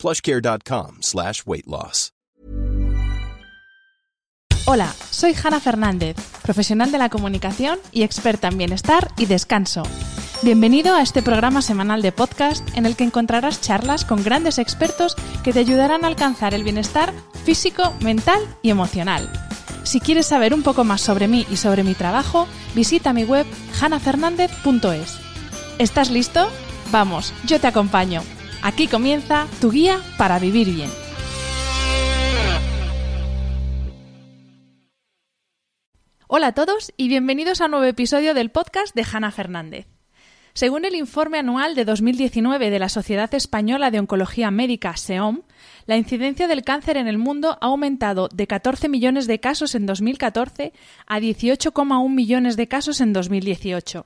plushcare.com slash weight loss. Hola, soy Hanna Fernández, profesional de la comunicación y experta en bienestar y descanso. Bienvenido a este programa semanal de podcast en el que encontrarás charlas con grandes expertos que te ayudarán a alcanzar el bienestar físico, mental y emocional. Si quieres saber un poco más sobre mí y sobre mi trabajo, visita mi web hanafernandez.es. ¿Estás listo? Vamos, yo te acompaño. Aquí comienza tu guía para vivir bien. Hola a todos y bienvenidos a un nuevo episodio del podcast de Hanna Fernández. Según el informe anual de 2019 de la Sociedad Española de Oncología Médica, SEOM, la incidencia del cáncer en el mundo ha aumentado de 14 millones de casos en 2014 a 18,1 millones de casos en 2018.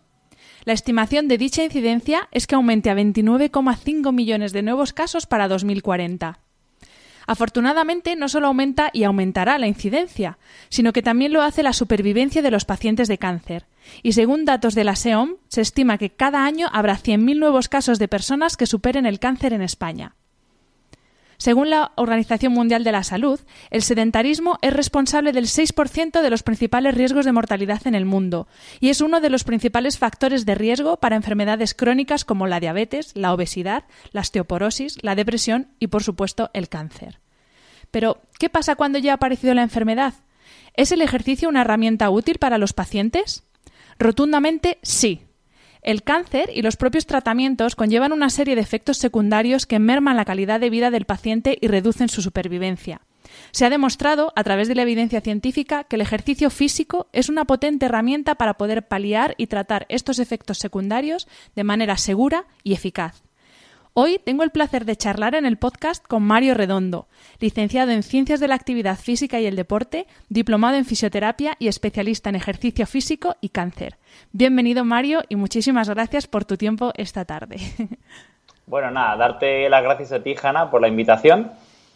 La estimación de dicha incidencia es que aumente a 29,5 millones de nuevos casos para 2040. Afortunadamente, no solo aumenta y aumentará la incidencia, sino que también lo hace la supervivencia de los pacientes de cáncer. Y según datos de la SEOM, se estima que cada año habrá 100.000 nuevos casos de personas que superen el cáncer en España. Según la Organización Mundial de la Salud, el sedentarismo es responsable del 6% de los principales riesgos de mortalidad en el mundo y es uno de los principales factores de riesgo para enfermedades crónicas como la diabetes, la obesidad, la osteoporosis, la depresión y, por supuesto, el cáncer. Pero, ¿qué pasa cuando ya ha aparecido la enfermedad? ¿Es el ejercicio una herramienta útil para los pacientes? Rotundamente sí. El cáncer y los propios tratamientos conllevan una serie de efectos secundarios que merman la calidad de vida del paciente y reducen su supervivencia. Se ha demostrado, a través de la evidencia científica, que el ejercicio físico es una potente herramienta para poder paliar y tratar estos efectos secundarios de manera segura y eficaz. Hoy tengo el placer de charlar en el podcast con Mario Redondo, licenciado en Ciencias de la Actividad Física y el Deporte, diplomado en Fisioterapia y especialista en ejercicio físico y cáncer. Bienvenido Mario y muchísimas gracias por tu tiempo esta tarde. Bueno, nada, darte las gracias a ti, Hanna, por la invitación.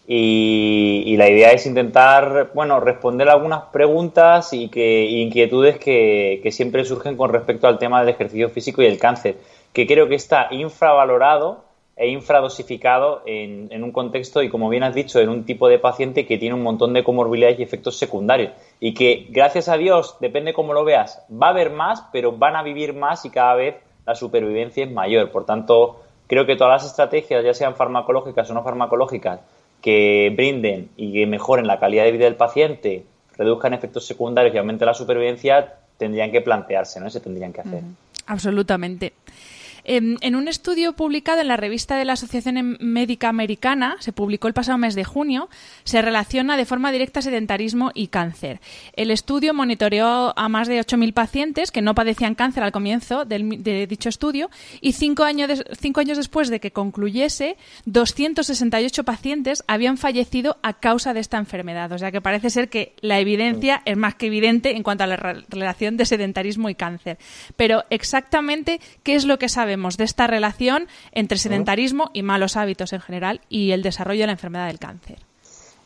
Y, la idea es intentar, bueno, responder algunas preguntas y que inquietudes que, que siempre surgen con respecto al tema del ejercicio físico y el cáncer, que creo que está infravalorado e infradosificado en, en, un contexto y, como bien has dicho, en un tipo de paciente que tiene un montón de comorbilidades y efectos secundarios. Y que, gracias a Dios, depende cómo lo veas, va a haber más, pero van a vivir más y cada vez la supervivencia es mayor. Por tanto, creo que todas las estrategias, ya sean farmacológicas o no farmacológicas, que brinden y que mejoren la calidad de vida del paciente, reduzcan efectos secundarios y aumenten la supervivencia, tendrían que plantearse, ¿no? Se tendrían que hacer. Absolutamente. Em, en, un estudio publicado en la revista de la Asociación Médica Americana, se publicó el pasado mes de junio, se relaciona de forma directa sedentarismo y cáncer. El estudio monitoreó a más de 8.000 pacientes que no padecían cáncer al comienzo de dicho estudio y cinco años, cinco años después de que concluyese, 268 pacientes habían fallecido a causa de esta enfermedad. O sea que parece ser que la evidencia es más que evidente en cuanto a la relación de sedentarismo y cáncer. Pero exactamente, ¿qué es lo que sabemos? De esta relación entre sedentarismo y malos hábitos en general y el desarrollo de la enfermedad del cáncer?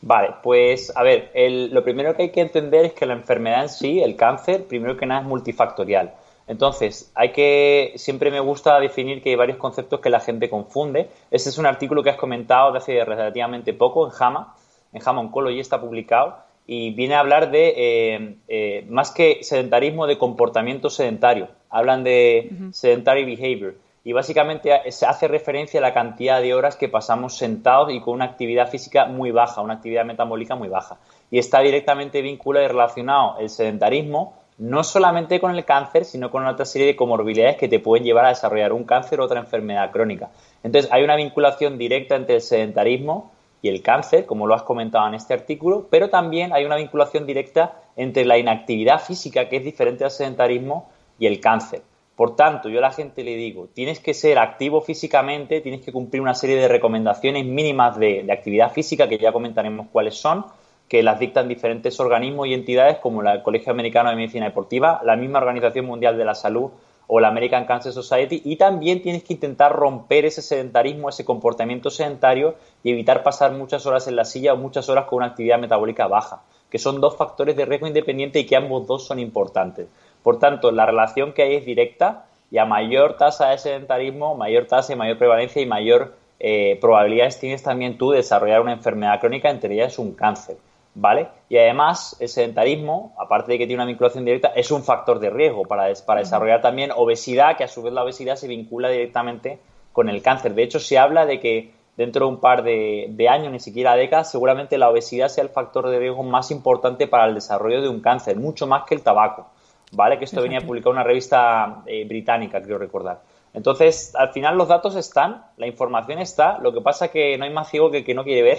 Vale, pues a ver, lo primero que hay que entender es que la enfermedad en sí, el cáncer, primero que nada es multifactorial. Entonces, hay que, siempre me gusta definir que hay varios conceptos que la gente confunde. Este es un artículo que has comentado de hace relativamente poco en JAMA, en JAMA Oncology está publicado, y viene a hablar de, eh, eh, más que sedentarismo, de comportamiento sedentario. Hablan de sedentary behavior. Y básicamente se hace referencia a la cantidad de horas que pasamos sentados y con una actividad física muy baja, una actividad metabólica muy baja. Y está directamente vinculado y relacionado el sedentarismo no solamente con el cáncer, sino con otra serie de comorbilidades que te pueden llevar a desarrollar un cáncer o otra enfermedad crónica. Entonces, hay una vinculación directa entre el sedentarismo y el cáncer, como lo has comentado en este artículo, pero también hay una vinculación directa entre la inactividad física, que es diferente al sedentarismo, y el cáncer. Por tanto, yo a la gente le digo, tienes que ser activo físicamente, tienes que cumplir una serie de recomendaciones mínimas de, actividad física, que ya comentaremos cuáles son, que las dictan diferentes organismos y entidades como el Colegio Americano de Medicina Deportiva, la misma Organización Mundial de la Salud o la American Cancer Society, y también tienes que intentar romper ese sedentarismo, ese comportamiento sedentario y evitar pasar muchas horas en la silla o muchas horas con una actividad metabólica baja, que son dos factores de riesgo independiente y que ambos dos son importantes. Por tanto, la relación que hay es directa y a mayor tasa de sedentarismo, mayor tasa y mayor prevalencia y mayor eh, probabilidades tienes también tú de desarrollar una enfermedad crónica, entre ellas un cáncer. ¿Vale? Y además, el sedentarismo, aparte de que tiene una vinculación directa, es un factor de riesgo para, para desarrollar también obesidad, que a su vez la obesidad se vincula directamente con el cáncer. De hecho, se habla de que dentro de un par de, de, años, ni siquiera décadas, seguramente la obesidad sea el factor de riesgo más importante para el desarrollo de un cáncer, mucho más que el tabaco. ¿vale? Que esto venía publicado en una revista eh, británica, creo recordar. Entonces, al final los datos están, la información está, lo que pasa es que no hay más ciego que el que no quiere ver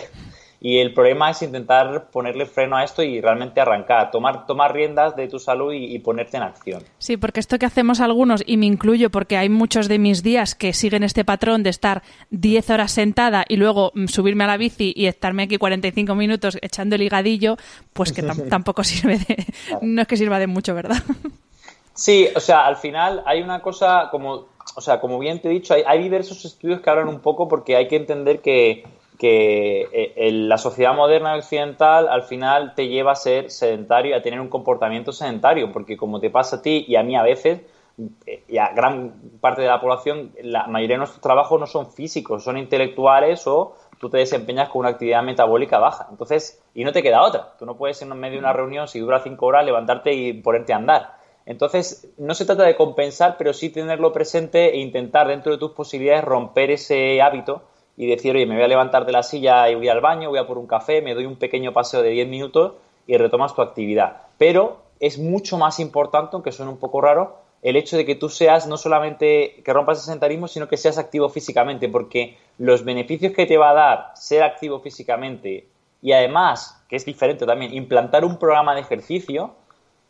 y el problema es intentar ponerle freno a esto y realmente arrancar, tomar, tomar riendas de tu salud y, ponerte en acción. Sí, porque esto que hacemos algunos, y me incluyo porque hay muchos de mis días que siguen este patrón de estar 10 horas sentada y luego mm, subirme a la bici y estarme aquí 45 minutos echando el higadillo, pues que tampoco sirve de... No es que sirva de mucho, ¿verdad? Sí, o sea, al final hay una cosa como... O sea, como bien te he dicho, hay, hay diversos estudios que hablan un poco porque hay que entender que que eh, la sociedad moderna occidental al final te lleva a ser sedentario y a tener un comportamiento sedentario, porque como te pasa a ti y a mí a veces, eh, y a gran parte de la población, la mayoría de nuestros trabajos no son físicos, son intelectuales o tú te desempeñas con una actividad metabólica baja. Entonces, y no te queda otra. Tú no puedes en medio de una reunión, si dura cinco horas, levantarte y ponerte a andar. Entonces, no se trata de compensar, pero sí tenerlo presente e intentar dentro de tus posibilidades romper ese hábito y decir, oye, me voy a levantar de la silla y voy al baño, voy a por un café, me doy un pequeño paseo de 10 minutos y retomas tu actividad. Pero es mucho más importante, aunque suene un poco raro, el hecho de que tú seas no solamente que rompas el sedentarismo, sino que seas activo físicamente, porque los beneficios que te va a dar ser activo físicamente y además, que es diferente también, implantar un programa de ejercicio,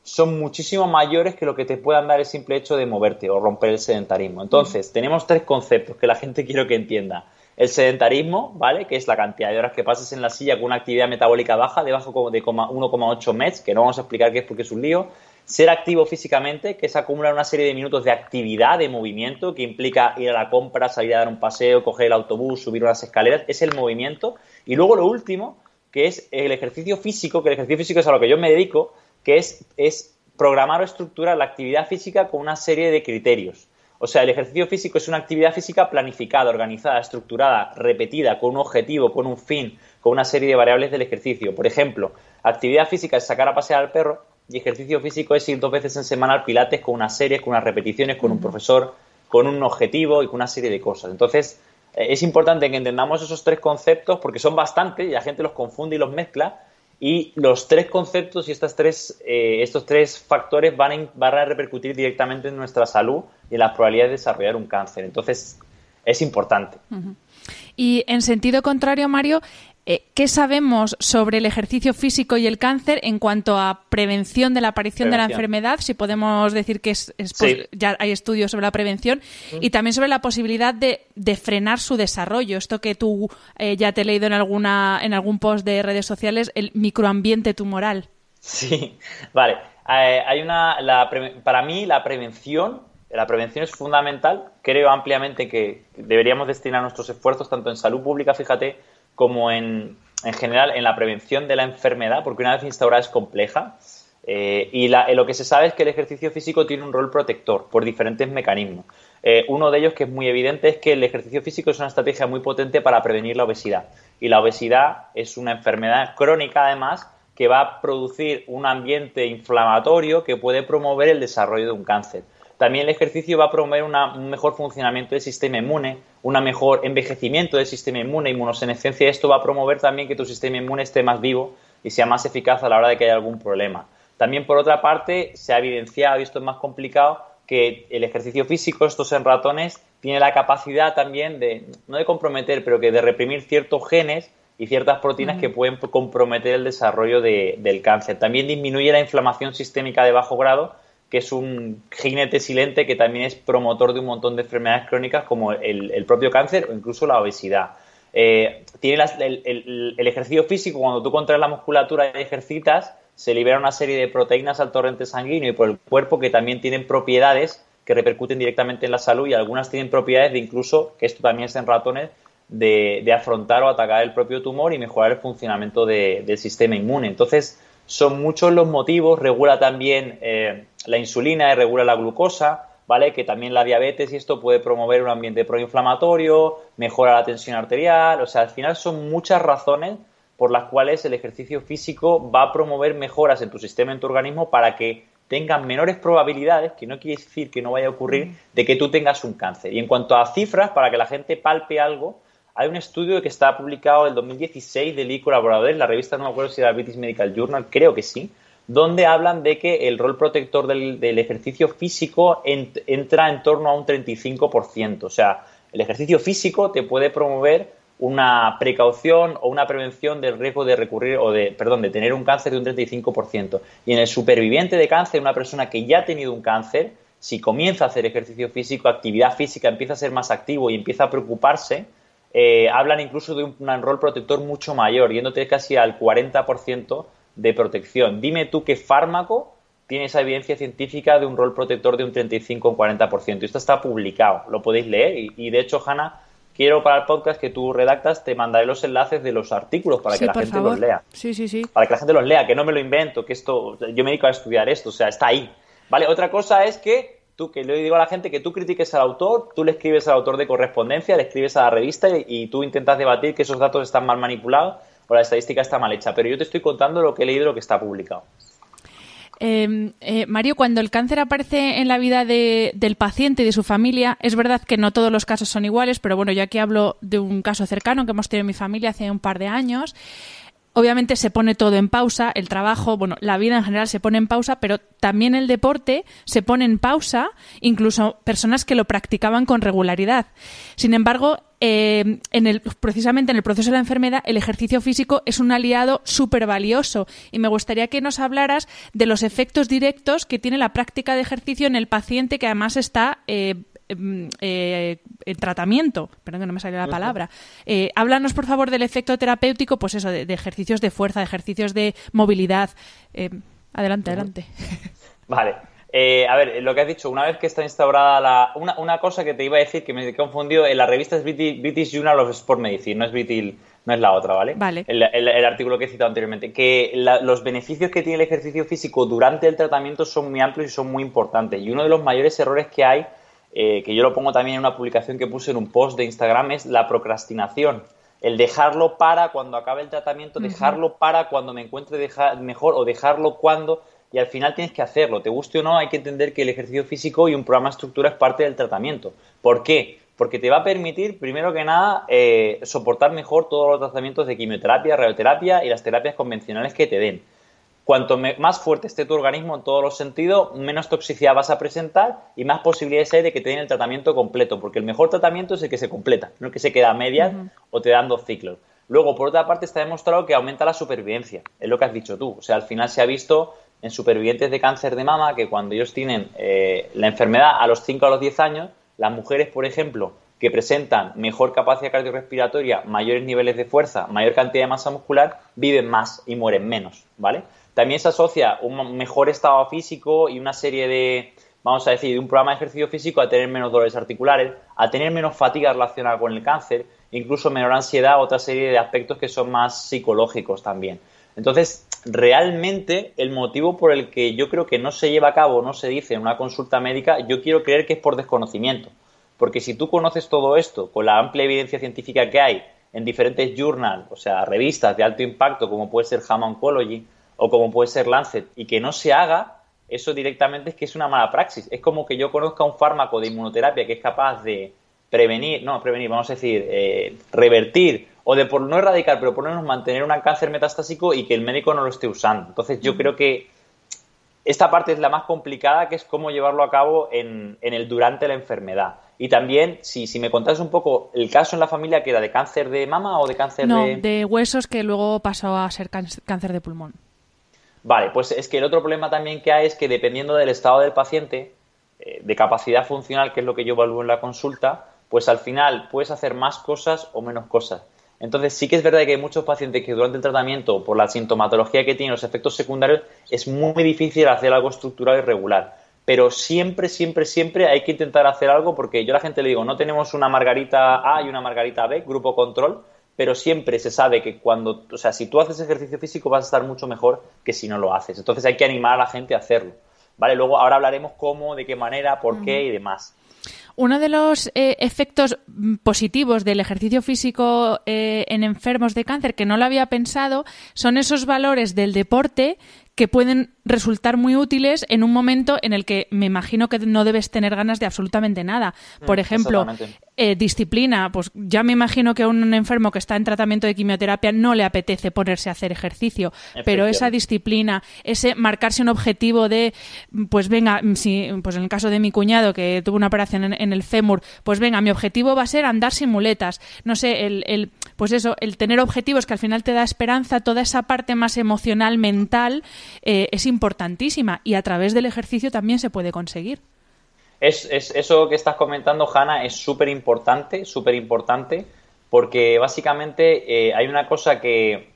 son muchísimo mayores que lo que te puedan dar el simple hecho de moverte o romper el sedentarismo. Entonces, tenemos tres conceptos que la gente quiero que entienda. El sedentarismo, ¿vale? Que es la cantidad de horas que pases en la silla con una actividad metabólica baja, debajo de 1,8 METs, que no vamos a explicar qué es porque es un lío. Ser activo físicamente, que es acumular una serie de minutos de actividad, de movimiento, que implica ir a la compra, salir a dar un paseo, coger el autobús, subir unas escaleras, es el movimiento. Y luego lo último, que es el ejercicio físico, que el ejercicio físico es a lo que yo me dedico, que es, es programar o estructurar la actividad física con una serie de criterios. O sea, el ejercicio físico es una actividad física planificada, organizada, estructurada, repetida, con un objetivo, con un fin, con una serie de variables del ejercicio. Por ejemplo, actividad física es sacar a pasear al perro y ejercicio físico es ir dos veces en semana al pilates con unas series, con unas repeticiones, con un profesor, con un objetivo y con una serie de cosas. Entonces, eh, es importante que entendamos esos tres conceptos porque son bastantes y la gente los confunde y los mezcla y los tres conceptos y estas tres, eh, estos tres factores van, a repercutir directamente en nuestra salud y en las probabilidades de desarrollar un cáncer. Entonces, es importante. Y en sentido contrario, Mario, eh, ¿Qué sabemos sobre el ejercicio físico y el cáncer en cuanto a prevención de la aparición de la enfermedad? Si podemos decir que es, ya hay estudios sobre la prevención y también sobre la posibilidad de, frenar su desarrollo. Esto que tú eh, ya te he leído en alguna en algún post de redes sociales, el microambiente tumoral. Sí, vale. Eh, hay una, para mí la prevención la prevención es fundamental. Creo ampliamente que deberíamos destinar nuestros esfuerzos tanto en salud pública, fíjate, como en, en general en la prevención de la enfermedad, porque una vez instaurada es compleja. Eh, y lo que se sabe es que el ejercicio físico tiene un rol protector por diferentes mecanismos. Eh, uno de ellos que es muy evidente es que el ejercicio físico es una estrategia muy potente para prevenir la obesidad. Y la obesidad es una enfermedad crónica además que va a producir un ambiente inflamatorio que puede promover el desarrollo de un cáncer. También el ejercicio va a promover un mejor funcionamiento del sistema inmune, un mejor envejecimiento del sistema inmune, inmunosenescencia. Esto va a promover también que tu sistema inmune esté más vivo y sea más eficaz a la hora de que haya algún problema. También, por otra parte, se ha evidenciado, y esto es más complicado, que el ejercicio físico, estos en ratones, tiene la capacidad también de, no de comprometer, pero que de reprimir ciertos genes y ciertas proteínas que pueden comprometer el desarrollo del cáncer. También disminuye la inflamación sistémica de bajo grado que es un jinete silente que también es promotor de un montón de enfermedades crónicas como el, propio cáncer o incluso la obesidad. Eh, tiene el, ejercicio físico, cuando tú contraes la musculatura y ejercitas, se libera una serie de proteínas al torrente sanguíneo y por el cuerpo que también tienen propiedades que repercuten directamente en la salud y algunas tienen propiedades de incluso, que esto también es en ratones, de, afrontar o atacar el propio tumor y mejorar el funcionamiento del sistema inmune. Entonces, son muchos los motivos, regula también eh, la insulina regula la glucosa, ¿vale? Que también la diabetes y esto puede promover un ambiente proinflamatorio, mejora la tensión arterial, o sea, al final son muchas razones por las cuales el ejercicio físico va a promover mejoras en tu sistema, en tu organismo, para que tengan menores probabilidades, que no quiere decir que no vaya a ocurrir, de que tú tengas un cáncer. Y en cuanto a cifras, para que la gente palpe algo, hay un estudio que está publicado en el 2016 de Lee colaboradores, la revista no me acuerdo si era British Medical Journal, creo que sí, donde hablan de que el rol protector del, ejercicio físico entra en torno a un 35%. O sea, el ejercicio físico te puede promover una precaución o una prevención del riesgo de recurrir o de, perdón, de tener un cáncer de un 35%. Y en el superviviente de cáncer, una persona que ya ha tenido un cáncer, si comienza a hacer ejercicio físico, actividad física, empieza a ser más activo y empieza a preocuparse, eh, hablan incluso de un, rol protector mucho mayor, yéndote casi al 40% de protección. Dime tú qué fármaco tiene esa evidencia científica de un rol protector de un 35 o 40%. Esto está publicado, lo podéis leer. Y, de hecho, Hanna, quiero para el podcast que tú redactas, te mandaré los enlaces de los artículos para que la gente los lea. Sí, sí, sí. Para que la gente los lea, que no me lo invento, que esto, yo me dedico a estudiar esto, o sea, está ahí. Vale, otra cosa es que tú que le digo a la gente que tú critiques al autor, tú le escribes al autor de correspondencia, le escribes a la revista y, tú intentas debatir que esos datos están mal manipulados o la estadística está mal hecha. Pero yo te estoy contando lo que he leído lo que está publicado. Em, eh, Mario, cuando el cáncer aparece en la vida del paciente y de su familia, es verdad que no todos los casos son iguales, pero bueno, yo aquí hablo de un caso cercano que hemos tenido en mi familia hace un par de años obviamente se pone todo en pausa, el trabajo, bueno, la vida en general se pone en pausa, pero también el deporte se pone en pausa, incluso personas que lo practicaban con regularidad. Sin embargo, eh, en el, precisamente en el proceso de la enfermedad, el ejercicio físico es un aliado súper valioso. Y me gustaría que nos hablaras de los efectos directos que tiene la práctica de ejercicio en el paciente que además está eh, eh, en tratamiento, perdón que no me salió la palabra. Eh, háblanos, por favor, del efecto terapéutico, pues eso, de, ejercicios de fuerza, de ejercicios de movilidad. Eh, adelante, adelante. Vale. a ver, lo que has dicho, una vez que está instaurada la... Una, cosa que te iba a decir que me he confundido, en la revista es British, Journal of Sport Medicine, no es British, no es la otra, ¿vale? Vale. El, artículo que he citado anteriormente. Que los beneficios que tiene el ejercicio físico durante el tratamiento son muy amplios y son muy importantes. Y uno de los mayores errores que hay eh, que yo lo pongo también en una publicación que puse en un post de Instagram, es la procrastinación. El dejarlo para cuando acabe el tratamiento, dejarlo para cuando me encuentre mejor o dejarlo cuando y al final tienes que hacerlo. Te guste o no, hay que entender que el ejercicio físico y un programa de estructura es parte del tratamiento. ¿Por qué? Porque te va a permitir, primero que nada, eh, soportar mejor todos los tratamientos de quimioterapia, radioterapia y las terapias convencionales que te den. Cuanto más fuerte esté tu organismo en todos los sentidos, menos toxicidad vas a presentar y más posibilidades hay de que te den el tratamiento completo, porque el mejor tratamiento es el que se completa, no el que se queda a medias o te dan dos ciclos. Luego, por otra parte, está demostrado que aumenta la supervivencia, es lo que has dicho tú. O sea, al final se ha visto en supervivientes de cáncer de mama que cuando ellos tienen eh, la enfermedad a los 5 a los 10 años, las mujeres, por ejemplo, que presentan mejor capacidad cardiorrespiratoria, mayores niveles de fuerza, mayor cantidad de masa muscular, viven más y mueren menos, ¿vale? También se asocia un mejor estado físico y una serie de, vamos a decir, de un programa de ejercicio físico a tener menos dolores articulares, a tener menos fatiga relacionada con el cáncer, incluso menor ansiedad, otra serie de aspectos que son más psicológicos también. Entonces, realmente el motivo por el que yo creo que no se lleva a cabo, no se dice en una consulta médica, yo quiero creer que es por desconocimiento. Porque si tú conoces todo esto con la amplia evidencia científica que hay en diferentes journals, o sea, revistas de alto impacto como puede ser JAMA Oncology, o como puede ser Lancet, y que no se haga, eso directamente es que es una mala praxis. Es como que yo conozca un fármaco de inmunoterapia que es capaz de prevenir, no, prevenir, vamos a decir, eh, revertir o de por no erradicar, pero por lo menos mantener un cáncer metastásico y que el médico no lo esté usando. Entonces yo creo que esta parte es la más complicada, que es cómo llevarlo a cabo en, el durante la enfermedad. Y también, si, si me contás un poco el caso en la familia que era de cáncer de mama o de cáncer no, de... de huesos que luego pasó a ser cáncer de pulmón. Vale, pues es que el otro problema también que hay es que dependiendo del estado del paciente, eh, de capacidad funcional, que es lo que yo evalúo en la consulta, pues al final puedes hacer más cosas o menos cosas. Entonces sí que es verdad que hay muchos pacientes que durante el tratamiento, por la sintomatología que tienen, los efectos secundarios, es muy difícil hacer algo estructural y regular. Pero siempre, siempre, siempre hay que intentar hacer algo porque yo a la gente le digo, no tenemos una margarita A y una margarita B, grupo control, pero siempre se sabe que cuando, o sea, si tú haces ejercicio físico vas a estar mucho mejor que si no lo haces. Entonces hay que animar a la gente a hacerlo. ¿Vale? Luego ahora hablaremos cómo, de qué manera, por qué y demás. Uno de los eh, efectos positivos del ejercicio físico eh, en enfermos de cáncer que no lo había pensado son esos valores del deporte que pueden resultar muy útiles en un momento en el que me imagino que no debes tener ganas de absolutamente nada. Mm, Por ejemplo, eh, disciplina, pues ya me imagino que a un enfermo que está en tratamiento de quimioterapia no le apetece ponerse a hacer ejercicio, pero esa disciplina, ese marcarse un objetivo de, pues venga, si, pues en el caso de mi cuñado que tuvo una operación en, el fémur, pues venga, mi objetivo va a ser andar sin muletas, no sé, el, el, pues eso, el tener objetivos que al final te da esperanza, toda esa parte más emocional, mental, eh, es importantísima y a través del ejercicio también se puede conseguir. Es, eso que estás comentando, Hanna, es súper importante, súper importante, porque básicamente eh, hay una cosa que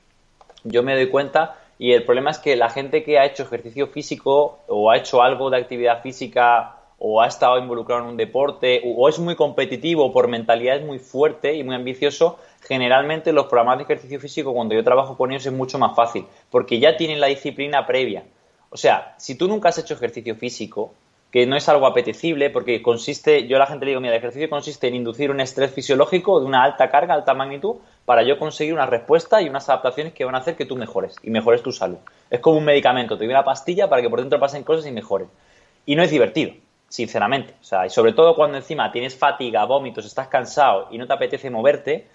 yo me doy cuenta y el problema es que la gente que ha hecho ejercicio físico o ha hecho algo de actividad física o ha estado involucrado en un deporte o es muy competitivo por mentalidad es muy fuerte y muy ambicioso, generalmente los programas de ejercicio físico cuando yo trabajo con ellos es mucho más fácil porque ya tienen la disciplina previa. O sea, si tú nunca has hecho ejercicio físico, que no es algo apetecible porque consiste, yo a la gente le digo, mira, el ejercicio consiste en inducir un estrés fisiológico de una alta carga, alta magnitud, para yo conseguir una respuesta y unas adaptaciones que van a hacer que tú mejores y mejores tu salud. Es como un medicamento, te doy una pastilla para que por dentro pasen cosas y mejores. Y no es divertido, sinceramente. O sea, y sobre todo cuando encima tienes fatiga, vómitos, estás cansado y no te apetece moverte,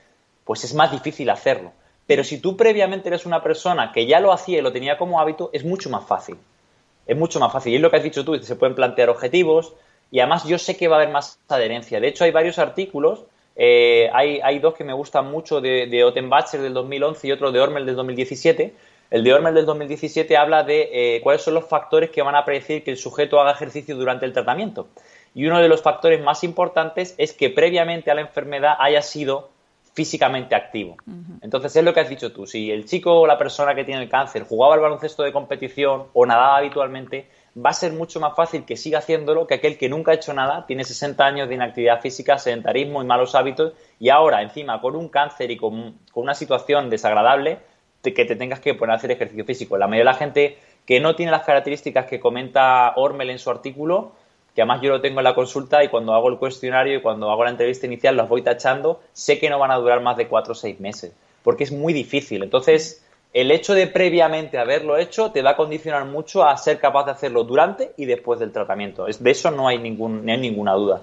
pues es más difícil hacerlo. Pero si tú previamente eres una persona que ya lo hacía y lo tenía como hábito, es mucho más fácil es mucho más fácil. Y es lo que has dicho tú, se pueden plantear objetivos y además yo sé que va a haber más adherencia. De hecho, hay varios artículos, eh, hay, dos que me gustan mucho de, de Ottenbacher del 2011 y otro de Ormel del 2017. El de Ormel del 2017 habla de eh, cuáles son los factores que van a predecir que el sujeto haga ejercicio durante el tratamiento. Y uno de los factores más importantes es que previamente a la enfermedad haya sido físicamente activo. Entonces es lo que has dicho tú, si el chico o la persona que tiene el cáncer jugaba al baloncesto de competición o nadaba habitualmente, va a ser mucho más fácil que siga haciéndolo que aquel que nunca ha hecho nada, tiene 60 años de inactividad física, sedentarismo y malos hábitos y ahora encima con un cáncer y con, una situación desagradable, que te tengas que poner a hacer ejercicio físico. La mayoría de la gente que no tiene las características que comenta Ormel en su artículo, que además yo lo tengo en la consulta y cuando hago el cuestionario y cuando hago la entrevista inicial los voy tachando, sé que no van a durar más de cuatro o seis meses, porque es muy difícil. Entonces, el hecho de previamente haberlo hecho te va a condicionar mucho a ser capaz de hacerlo durante y después del tratamiento. De eso no hay, ningún, hay ninguna duda.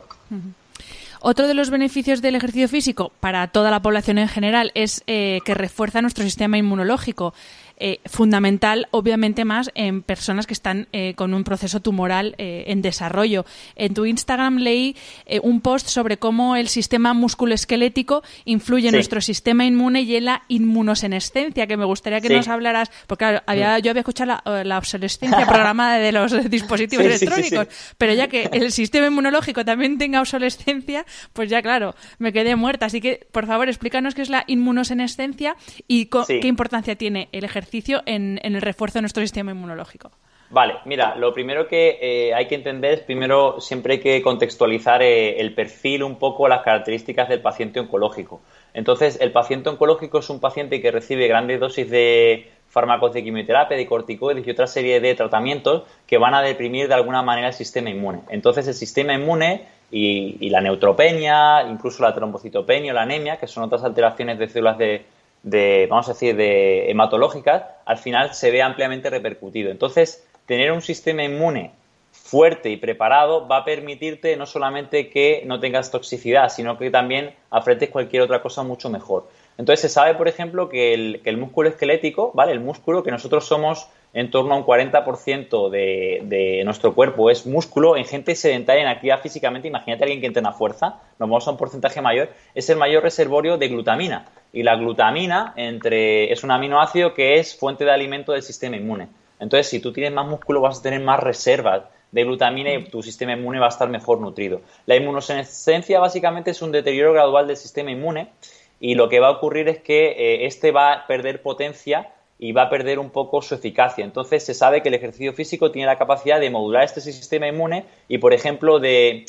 Otro de los beneficios del ejercicio físico para toda la población en general es eh, que refuerza nuestro sistema inmunológico. Eh, fundamental, obviamente, más en personas que están eh, con un proceso tumoral eh, en desarrollo. En tu Instagram leí un post sobre cómo el sistema musculoesquelético influye en nuestro sistema inmune y en la inmunosenescencia, que me gustaría que nos hablaras, porque claro, había, yo había escuchado la, obsolescencia programada de los dispositivos electrónicos, pero ya que el sistema inmunológico también tenga obsolescencia, pues ya claro, me quedé muerta. Así que, por favor, explícanos qué es la inmunosenescencia y qué importancia tiene el ejercicio en, el refuerzo de nuestro sistema inmunológico? Vale, mira, lo primero que eh, hay que entender es, primero, siempre hay que contextualizar eh, el perfil, un poco las características del paciente oncológico. Entonces, el paciente oncológico es un paciente que recibe grandes dosis de fármacos de quimioterapia, de corticoides y otra serie de tratamientos que van a deprimir de alguna manera el sistema inmune. Entonces, el sistema inmune y, y la neutropenia, incluso la trombocitopenia o la anemia, que son otras alteraciones de células de, de, vamos a decir, de hematológicas, al final se ve ampliamente repercutido. Entonces, tener un sistema inmune fuerte y preparado va a permitirte no solamente que no tengas toxicidad, sino que también afretes cualquier otra cosa mucho mejor. Entonces se sabe, por ejemplo, que el, que el músculo esquelético, ¿vale? El músculo que nosotros somos en torno a un 40% de, nuestro cuerpo es músculo en gente sedentaria en actividad físicamente. Imagínate a alguien que entrena fuerza, nos vamos a un porcentaje mayor, es el mayor reservorio de glutamina. Y la glutamina entre, es un aminoácido que es fuente de alimento del sistema inmune. Entonces, si tú tienes más músculo, vas a tener más reservas de glutamina y tu sistema inmune va a estar mejor nutrido. La inmunosenescencia básicamente es un deterioro gradual del sistema inmune y lo que va a ocurrir es que eh, este va a perder potencia y va a perder un poco su eficacia. Entonces se sabe que el ejercicio físico tiene la capacidad de modular este sistema inmune y, por ejemplo, de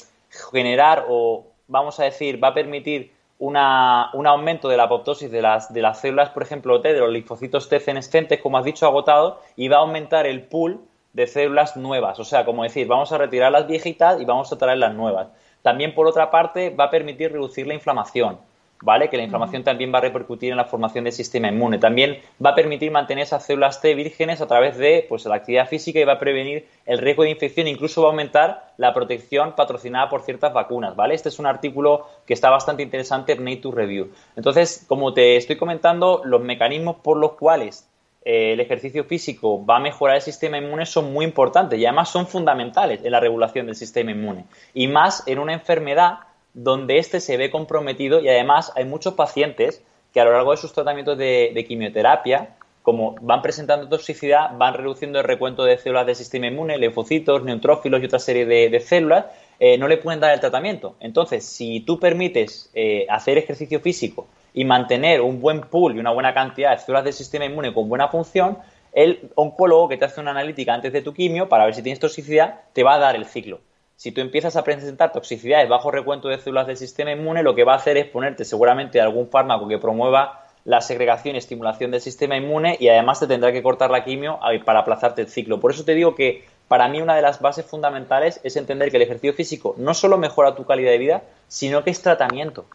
generar o, vamos a decir, va a permitir un aumento de la apoptosis de las, de las células, por ejemplo, T, de los linfocitos T senescentes, como has dicho, agotado, y va a aumentar el pool de células nuevas. O sea, como decir, vamos a retirar las viejitas y vamos a traer las nuevas. También, por otra parte, va a permitir reducir la inflamación. ¿Vale? Que la inflamación también va a repercutir en la formación del sistema inmune. También va a permitir mantener esas células T vírgenes a través de pues, la actividad física y va a prevenir el riesgo de infección, incluso va a aumentar la protección patrocinada por ciertas vacunas, ¿vale? Este es un artículo que está bastante interesante en Nature Review. Entonces, como te estoy comentando, los mecanismos por los cuales eh, el ejercicio físico va a mejorar el sistema inmune son muy importantes y además son fundamentales en la regulación del sistema inmune. Y más en una enfermedad donde éste se ve comprometido y además hay muchos pacientes que a lo largo de sus tratamientos de, quimioterapia, como van presentando toxicidad, van reduciendo el recuento de células del sistema inmune, linfocitos, neutrófilos y otra serie de, células, eh, no le pueden dar el tratamiento. Entonces, si tú permites eh, hacer ejercicio físico y mantener un buen pool y una buena cantidad de células del sistema inmune con buena función, el oncólogo que te hace una analítica antes de tu quimio para ver si tienes toxicidad te va a dar el ciclo si tú empiezas a presentar toxicidades bajo recuento de células del sistema inmune, lo que va a hacer es ponerte seguramente algún fármaco que promueva la segregación y estimulación del sistema inmune y además te tendrá que cortar la quimio para aplazarte el ciclo. Por eso te digo que para mí una de las bases fundamentales es entender que el ejercicio físico no solo mejora tu calidad de vida, sino que es tratamiento.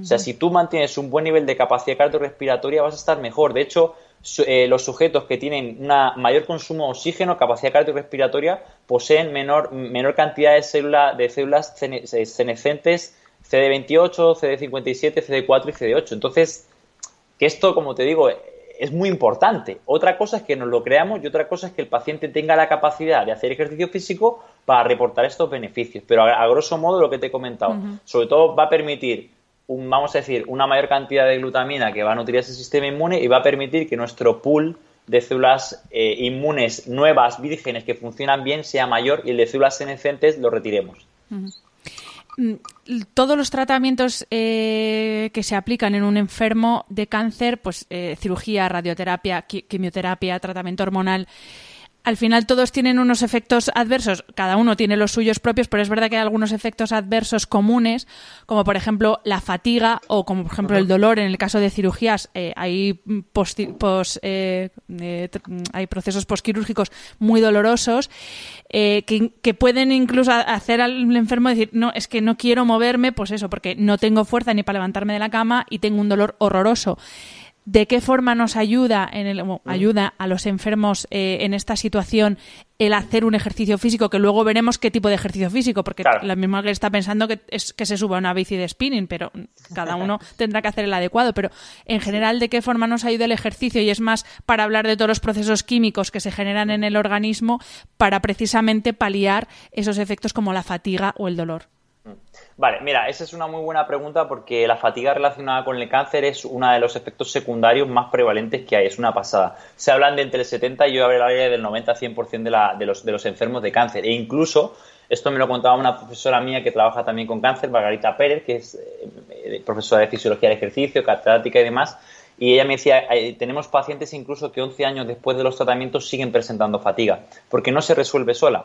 O sea, si tú mantienes un buen nivel de capacidad cardiorrespiratoria vas a estar mejor. De hecho, eh, los sujetos que tienen un mayor consumo de oxígeno, capacidad cardiorrespiratoria, poseen menor, menor cantidad de, célula, de células senescentes CD28, CD57, CD4 y CD8. Entonces, que esto, como te digo, es muy importante. Otra cosa es que nos lo creamos y otra cosa es que el paciente tenga la capacidad de hacer ejercicio físico para reportar estos beneficios. Pero a, grosso modo, lo que te he comentado, sobre todo va a permitir vamos a decir, una mayor cantidad de glutamina que va a nutrir ese sistema inmune y va a permitir que nuestro pool de células eh, inmunes nuevas, vírgenes, que funcionan bien, sea mayor y el de células senescentes lo retiremos. Mm, todos los tratamientos eh, que se aplican en un enfermo de cáncer, pues eh, cirugía, radioterapia, quimioterapia, tratamiento hormonal, al final todos tienen unos efectos adversos, cada uno tiene los suyos propios, pero es verdad que hay algunos efectos adversos comunes, como por ejemplo la fatiga o como por ejemplo el dolor. En el caso de cirugías eh, hay, eh, eh, hay procesos posquirúrgicos muy dolorosos que, que, pueden incluso hacer al enfermo decir, no, es que no quiero moverme, pues eso, porque no tengo fuerza ni para levantarme de la cama y tengo un dolor horroroso de qué forma nos ayuda, en el, ayuda a los enfermos eh, en esta situación el hacer un ejercicio físico, que luego veremos qué tipo de ejercicio físico, porque la misma que está pensando que es que se suba una bici de spinning, pero cada uno tendrá que hacer el adecuado. Pero en general, ¿de qué forma nos ayuda el ejercicio? Y es más para hablar de todos los procesos químicos que se generan en el organismo para precisamente paliar esos efectos como la fatiga o el dolor. Vale, mira, esa es una muy buena pregunta porque la fatiga relacionada con el cáncer es uno de los efectos secundarios más prevalentes que hay, es una pasada. Se hablan de entre el 70 y yo hablaría del 90-100% de, de los enfermos de cáncer. E incluso, esto me lo contaba una profesora mía que trabaja también con cáncer, Margarita Pérez, que es eh, profesora de fisiología del ejercicio, catedrática y demás, y ella me decía, tenemos pacientes incluso que 11 años después de los tratamientos siguen presentando fatiga, porque no se resuelve sola.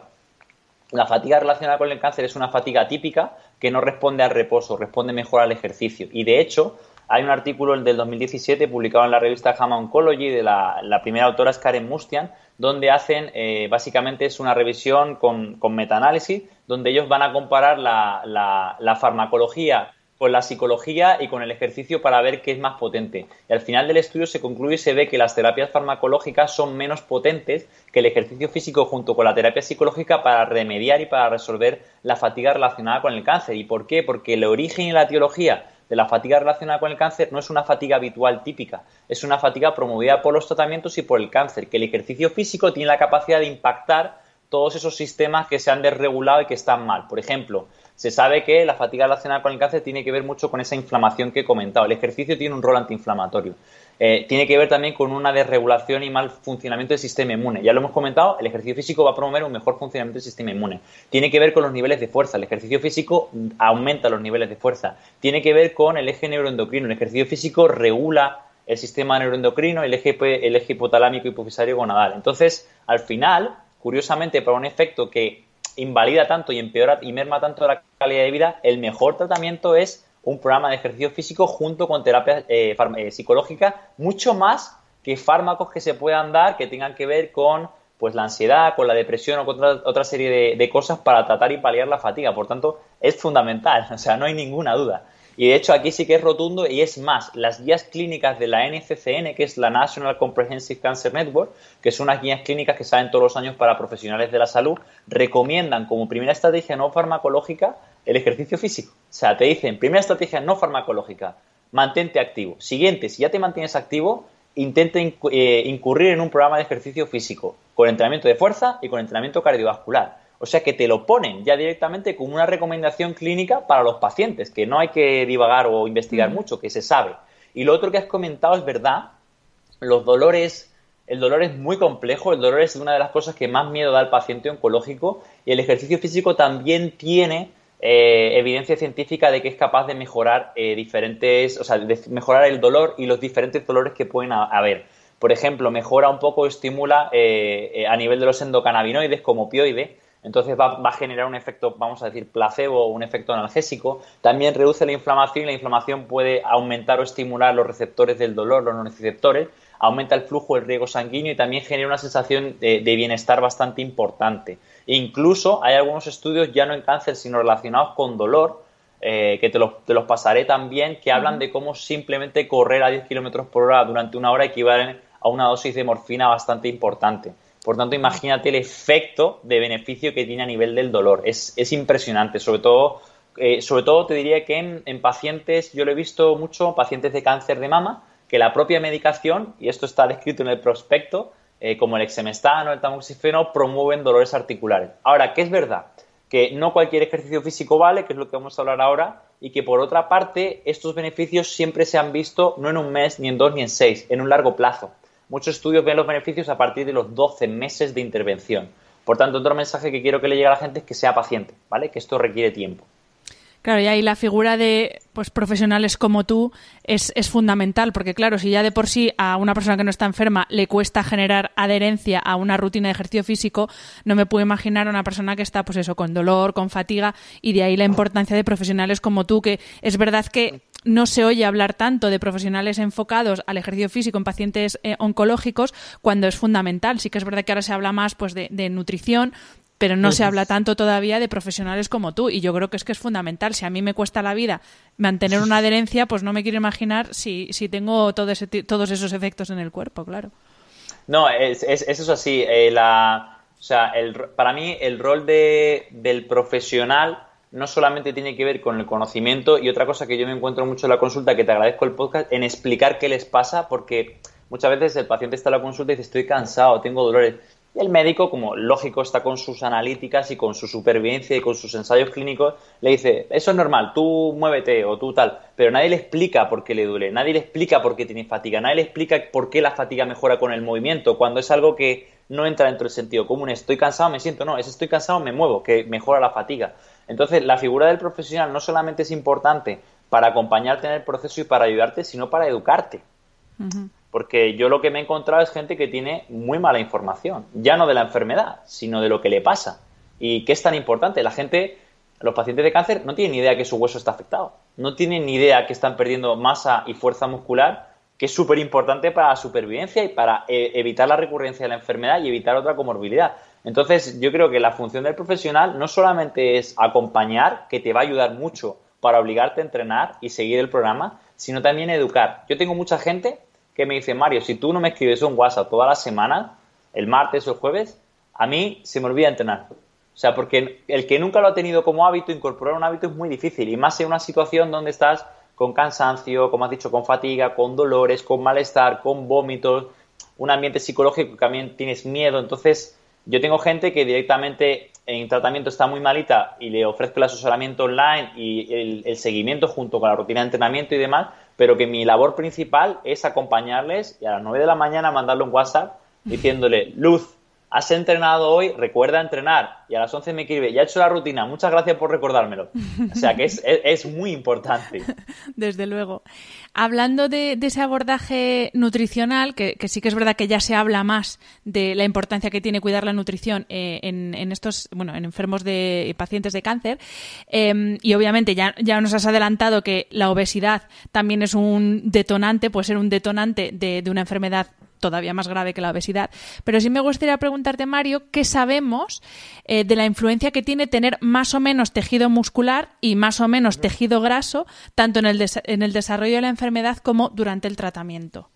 La fatiga relacionada con el cáncer es una fatiga típica que no responde al reposo, responde mejor al ejercicio. Y de hecho, hay un artículo del 2017 publicado en la revista JAMA Oncology de la, primera autora es Karen Mustian, donde hacen, eh, básicamente es una revisión con, con metaanálisis, donde ellos van a comparar la, la farmacología con la psicología y con el ejercicio para ver qué es más potente. Y al final del estudio se concluye y se ve que las terapias farmacológicas son menos potentes que el ejercicio físico junto con la terapia psicológica para remediar y para resolver la fatiga relacionada con el cáncer. ¿Y por qué? Porque el origen y la etiología de la fatiga relacionada con el cáncer no es una fatiga habitual típica, es una fatiga promovida por los tratamientos y por el cáncer, que el ejercicio físico tiene la capacidad de impactar todos esos sistemas que se han desregulado y que están mal. Por ejemplo, Se sabe que la fatiga relacionada con el cáncer tiene que ver mucho con esa inflamación que he comentado. El ejercicio tiene un rol antiinflamatorio. Eh, tiene que ver también con una desregulación y mal funcionamiento del sistema inmune. Ya lo hemos comentado, el ejercicio físico va a promover un mejor funcionamiento del sistema inmune. Tiene que ver con los niveles de fuerza. El ejercicio físico aumenta los niveles de fuerza. Tiene que ver con el eje neuroendocrino. El ejercicio físico regula el sistema neuroendocrino, el eje, el eje hipotalámico hipofisario gonadal. Entonces, al final, curiosamente, para un efecto que invalida tanto y empeora y merma tanto la calidad de vida, el mejor tratamiento es un programa de ejercicio físico junto con terapia eh, eh, psicológica, mucho más que fármacos que se puedan dar que tengan que ver con pues la ansiedad, con la depresión o con otra, serie de, cosas para tratar y paliar la fatiga. Por tanto, es fundamental, o sea, no hay ninguna duda. Y de hecho aquí sí que es rotundo y es más, las guías clínicas de la NCCN, que es la National Comprehensive Cancer Network, que son unas guías clínicas que salen todos los años para profesionales de la salud, recomiendan como primera estrategia no farmacológica el ejercicio físico. O sea, te dicen, primera estrategia no farmacológica, mantente activo. Siguiente, si ya te mantienes activo, intenta eh, incurrir en un programa de ejercicio físico, con entrenamiento de fuerza y con entrenamiento cardiovascular. O sea que te lo ponen ya directamente como una recomendación clínica para los pacientes, que no hay que divagar o investigar mucho, que se sabe. Y lo otro que has comentado es verdad, los dolores, el dolor es muy complejo, el dolor es una de las cosas que más miedo da al paciente oncológico y el ejercicio físico también tiene eh, evidencia científica de que es capaz de mejorar eh, diferentes, o sea, de mejorar el dolor y los diferentes dolores que pueden haber. Por ejemplo, mejora un poco, estimula eh, a nivel de los endocannabinoides como opioide, entonces va, a generar un efecto, vamos a decir, placebo o un efecto analgésico. También reduce la inflamación y la inflamación puede aumentar o estimular los receptores del dolor, los nociceptores, aumenta el flujo del riego sanguíneo y también genera una sensación de, bienestar bastante importante. incluso hay algunos estudios ya no en cáncer, sino relacionados con dolor, eh, que te los, te los, pasaré también, que hablan de cómo simplemente correr a 10 kilómetros por hora durante una hora equivalen a una dosis de morfina bastante importante. Por tanto, imagínate el efecto de beneficio que tiene a nivel del dolor. Es, impresionante, sobre todo, eh, sobre todo te diría que en, pacientes, yo lo he visto mucho, pacientes de cáncer de mama, que la propia medicación, y esto está descrito en el prospecto, eh, como el exemestano, el tamoxifeno, promueven dolores articulares. Ahora, ¿qué es verdad? Que no cualquier ejercicio físico vale, que es lo que vamos a hablar ahora, y que por otra parte, estos beneficios siempre se han visto no en un mes, ni en dos, ni en seis, en un largo plazo. Muchos estudios ven los beneficios a partir de los 12 meses de intervención. Por tanto, otro mensaje que quiero que le llegue a la gente es que sea paciente, ¿vale? Que esto requiere tiempo. Claro, y ahí la figura de pues profesionales como tú es, es, fundamental, porque claro, si ya de por sí a una persona que no está enferma le cuesta generar adherencia a una rutina de ejercicio físico, no me puedo imaginar a una persona que está, pues eso, con dolor, con fatiga, y de ahí la importancia de profesionales como tú, que es verdad que no se oye hablar tanto de profesionales enfocados al ejercicio físico en pacientes eh, oncológicos cuando es fundamental. Sí que es verdad que ahora se habla más pues de, nutrición, pero no se habla tanto todavía de profesionales como tú y yo creo que es que es fundamental. Si a mí me cuesta la vida mantener una adherencia, pues no me quiero imaginar si, si tengo todo ese, todos esos efectos en el cuerpo, claro. No, es, es, eso es así. Eh, la, o sea, el, para mí el rol de, del profesional no solamente tiene que ver con el conocimiento y otra cosa que yo me encuentro mucho en la consulta, que te agradezco el podcast, en explicar qué les pasa, porque muchas veces el paciente está en la consulta y dice estoy cansado, tengo dolores. Y el médico, como lógico, está con sus analíticas y con su supervivencia y con sus ensayos clínicos, le dice, eso es normal, tú muévete o tú tal, pero nadie le explica por qué le duele, nadie le explica por qué tiene fatiga, nadie le explica por qué la fatiga mejora con el movimiento, cuando es algo que no entra dentro del sentido común, estoy cansado, me siento, no, es estoy cansado, me muevo, que mejora la fatiga. Entonces, la figura del profesional no solamente es importante para acompañarte en el proceso y para ayudarte, sino para educarte. Porque yo lo que me he encontrado es gente que tiene muy mala información, ya no de la enfermedad, sino de lo que le pasa. ¿Y qué es tan importante? La gente, los pacientes de cáncer, no tienen ni idea que su hueso está afectado, no tienen ni idea que están perdiendo masa y fuerza muscular, que es súper importante para la supervivencia y para eh, evitar la recurrencia de la enfermedad y evitar otra comorbilidad. Entonces, yo creo que la función del profesional no solamente es acompañar, que te va a ayudar mucho para obligarte a entrenar y seguir el programa, sino también educar. Yo tengo mucha gente que me dice, Mario, si tú no me escribes un WhatsApp toda la semana, el martes o el jueves, a mí se me olvida entrenar. O sea, porque el que nunca lo ha tenido como hábito, incorporar un hábito es muy difícil. Y más en una situación donde estás con cansancio, como has dicho, con fatiga, con dolores, con malestar, con vómitos, un ambiente psicológico que también tienes miedo. Entonces, yo tengo gente que directamente en tratamiento está muy malita y le ofrezco el asesoramiento online y el, seguimiento junto con la rutina de entrenamiento y demás, pero que mi labor principal es acompañarles y a las 9 de la mañana mandarle un WhatsApp diciéndole, Luz, has entrenado hoy, recuerda entrenar. Y a las 11 me escribe, ya he hecho la rutina, muchas gracias por recordármelo. O sea que es, muy importante. Desde luego. Hablando de, ese abordaje nutricional, que, sí que es verdad que ya se habla más de la importancia que tiene cuidar la nutrición eh, en, estos, bueno, en enfermos de pacientes de cáncer, em, y obviamente ya, ya nos has adelantado que la obesidad también es un detonante, puede ser un detonante de, de una enfermedad todavía más grave que la obesidad. Pero sí me gustaría preguntarte, Mario, ¿qué sabemos eh, de la influencia que tiene tener más o menos tejido muscular y más o menos tejido graso, tanto en el, en el desarrollo de la enfermedad como durante el tratamiento?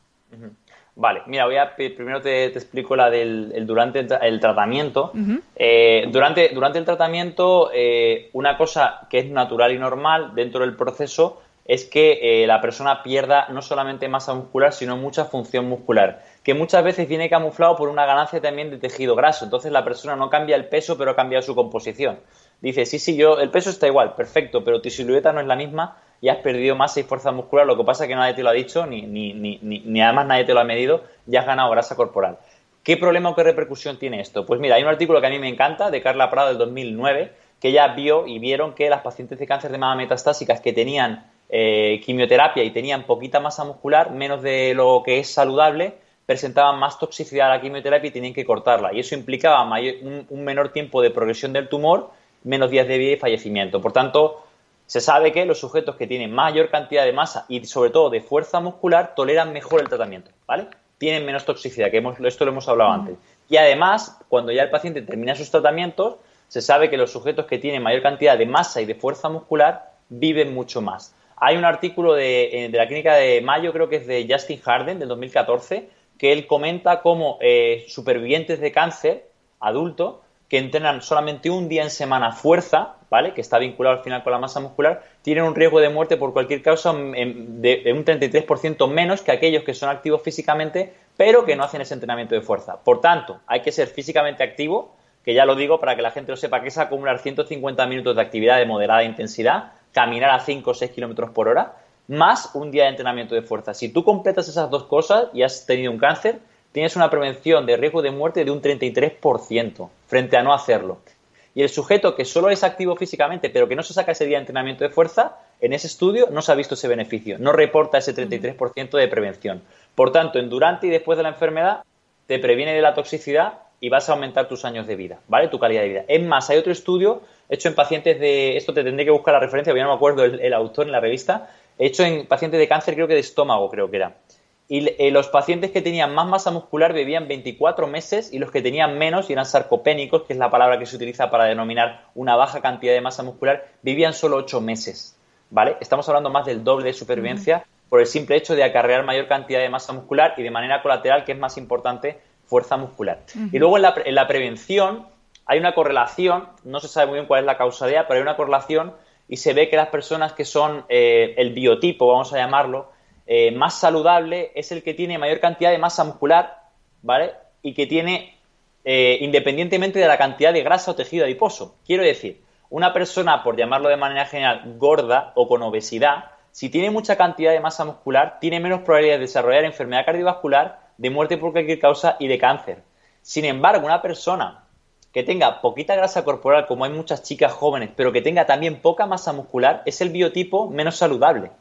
Vale, mira, voy a, primero te, explico la del durante el, tratamiento. Eh, durante, durante el tratamiento, eh, una cosa que es natural y normal dentro del proceso es que la persona pierda no solamente masa muscular, sino mucha función muscular que muchas veces viene camuflado por una ganancia también de tejido graso. Entonces la persona no cambia el peso, pero cambia su composición. Dice, sí, sí, yo, el peso está igual, perfecto, pero tu silueta no es la misma y has perdido masa y fuerza muscular. Lo que pasa es que nadie te lo ha dicho, ni, ni, ni, ni además nadie te lo ha medido, y has ganado grasa corporal. ¿Qué problema o qué repercusión tiene esto? Pues mira, hay un artículo que a mí me encanta, de Carla Prado del 2009, que ya vio y vieron que las pacientes de cáncer de mama metastásicas que tenían eh, quimioterapia y tenían poquita masa muscular, menos de lo que es saludable, presentaban más toxicidad a la quimioterapia y tenían que cortarla. Y eso implicaba un, menor tiempo de progresión del tumor, menos días de vida y fallecimiento. Por tanto, se sabe que los sujetos que tienen mayor cantidad de masa y sobre todo de fuerza muscular toleran mejor el tratamiento, ¿vale? Tienen menos toxicidad, que hemos, esto lo hemos hablado antes. Y además, cuando ya el paciente termina sus tratamientos, se sabe que los sujetos que tienen mayor cantidad de masa y de fuerza muscular viven mucho más. Hay un artículo de, eh, de la clínica de Mayo, creo que es de Justin Harden, del 2014, que él comenta cómo eh, supervivientes de cáncer adulto que entrenan solamente un día en semana fuerza, ¿vale? Que está vinculado al final con la masa muscular, tienen un riesgo de muerte por cualquier causa de, un 33% menos que aquellos que son activos físicamente, pero que no hacen ese entrenamiento de fuerza. Por tanto, hay que ser físicamente activo, que ya lo digo para que la gente lo sepa, que es acumular 150 minutos de actividad de moderada intensidad, caminar a 5 o 6 kilómetros por hora, más un día de entrenamiento de fuerza. Si tú completas esas dos cosas y has tenido un cáncer, tienes una prevención de riesgo de muerte de un 33% frente a no hacerlo. Y el sujeto que solo es activo físicamente, pero que no se saca ese día de entrenamiento de fuerza, en ese estudio no se ha visto ese beneficio, no reporta ese 33% de prevención. Por tanto, en durante y después de la enfermedad, te previene de la toxicidad y vas a aumentar tus años de vida, ¿vale? Tu calidad de vida. Es más, hay otro estudio hecho en pacientes de. Esto te tendré que buscar la referencia, porque no me acuerdo el autor en la revista, hecho en pacientes de cáncer, creo que de estómago, creo que era. Y eh, los pacientes que tenían más masa muscular vivían 24 meses y los que tenían menos, y eran sarcopénicos, que es la palabra que se utiliza para denominar una baja cantidad de masa muscular, vivían solo 8 meses. ¿Vale? Estamos hablando más del doble de supervivencia por el simple hecho de acarrear mayor cantidad de masa muscular y de manera colateral, que es más importante, fuerza muscular. Y luego en la, en la prevención hay una correlación, no se sabe muy bien cuál es la causalidad, pero hay una correlación y se ve que las personas que son eh, el biotipo, vamos a llamarlo, eh, más saludable es el que tiene mayor cantidad de masa muscular, ¿vale? Y que tiene, eh, independientemente de la cantidad de grasa o tejido adiposo. Quiero decir, una persona, por llamarlo de manera general, gorda o con obesidad, si tiene mucha cantidad de masa muscular, tiene menos probabilidad de desarrollar enfermedad cardiovascular, de muerte por cualquier causa y de cáncer. Sin embargo, una persona que tenga poquita grasa corporal, como hay muchas chicas jóvenes, pero que tenga también poca masa muscular, es el biotipo menos saludable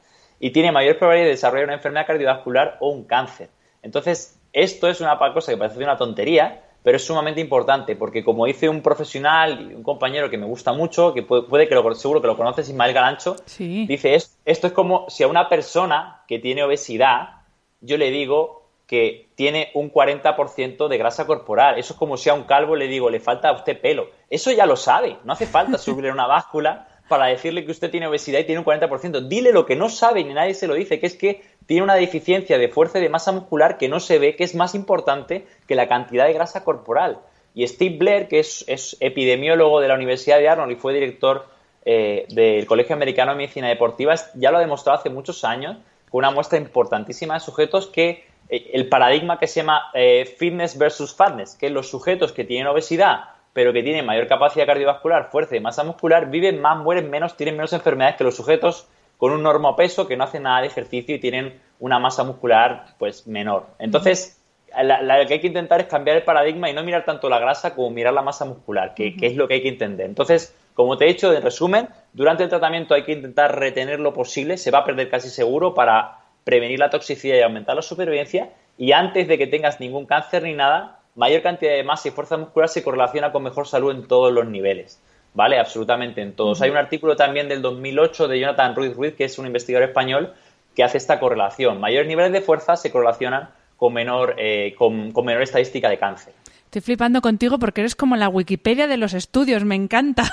y tiene mayor probabilidad de desarrollar una enfermedad cardiovascular o un cáncer. Entonces, esto es una cosa que parece una tontería, pero es sumamente importante porque como dice un profesional y un compañero que me gusta mucho, que puede, que lo, seguro que lo conoces, Ismael Galancho, dice esto es como si a una persona que tiene obesidad yo le digo que tiene un 40% de grasa corporal. Eso es como si a un calvo le digo, le falta a usted pelo. Eso ya lo sabe. No hace falta subirle una báscula para decirle que usted tiene obesidad y tiene un 40%. Dile lo que no sabe ni nadie se lo dice, que es que tiene una deficiencia de fuerza y de masa muscular que no se ve, que es más importante que la cantidad de grasa corporal. Y Steve Blair, que es, epidemiólogo de la Universidad de Arnold y fue director eh, del Colegio Americano de Medicina Deportiva, ya lo ha demostrado hace muchos años con una muestra importantísima de sujetos que el paradigma que se llama eh, fitness versus fatness, que los sujetos que tienen obesidad pero que tienen mayor capacidad cardiovascular, fuerza y masa muscular, viven más, mueren menos, tienen menos enfermedades que los sujetos con un normo peso que no hacen nada de ejercicio y tienen una masa muscular pues menor. Entonces, lo que hay que intentar es cambiar el paradigma y no mirar tanto la grasa como mirar la masa muscular, que, que, es lo que hay que entender. Entonces, como te he dicho, en resumen, durante el tratamiento hay que intentar retener lo posible, se va a perder casi seguro para prevenir la toxicidad y aumentar la supervivencia. Y antes de que tengas ningún cáncer ni nada, mayor cantidad de masa y fuerza muscular se correlaciona con mejor salud en todos los niveles. ¿Vale? Absolutamente en todos. Hay un artículo también del 2008 de Jonathan Ruiz Ruiz, que es un investigador español, que hace esta correlación. Mayores niveles de fuerza se correlacionan con menor, eh, con menor estadística de cáncer. Estoy flipando contigo porque eres como la Wikipedia de los estudios, me encanta.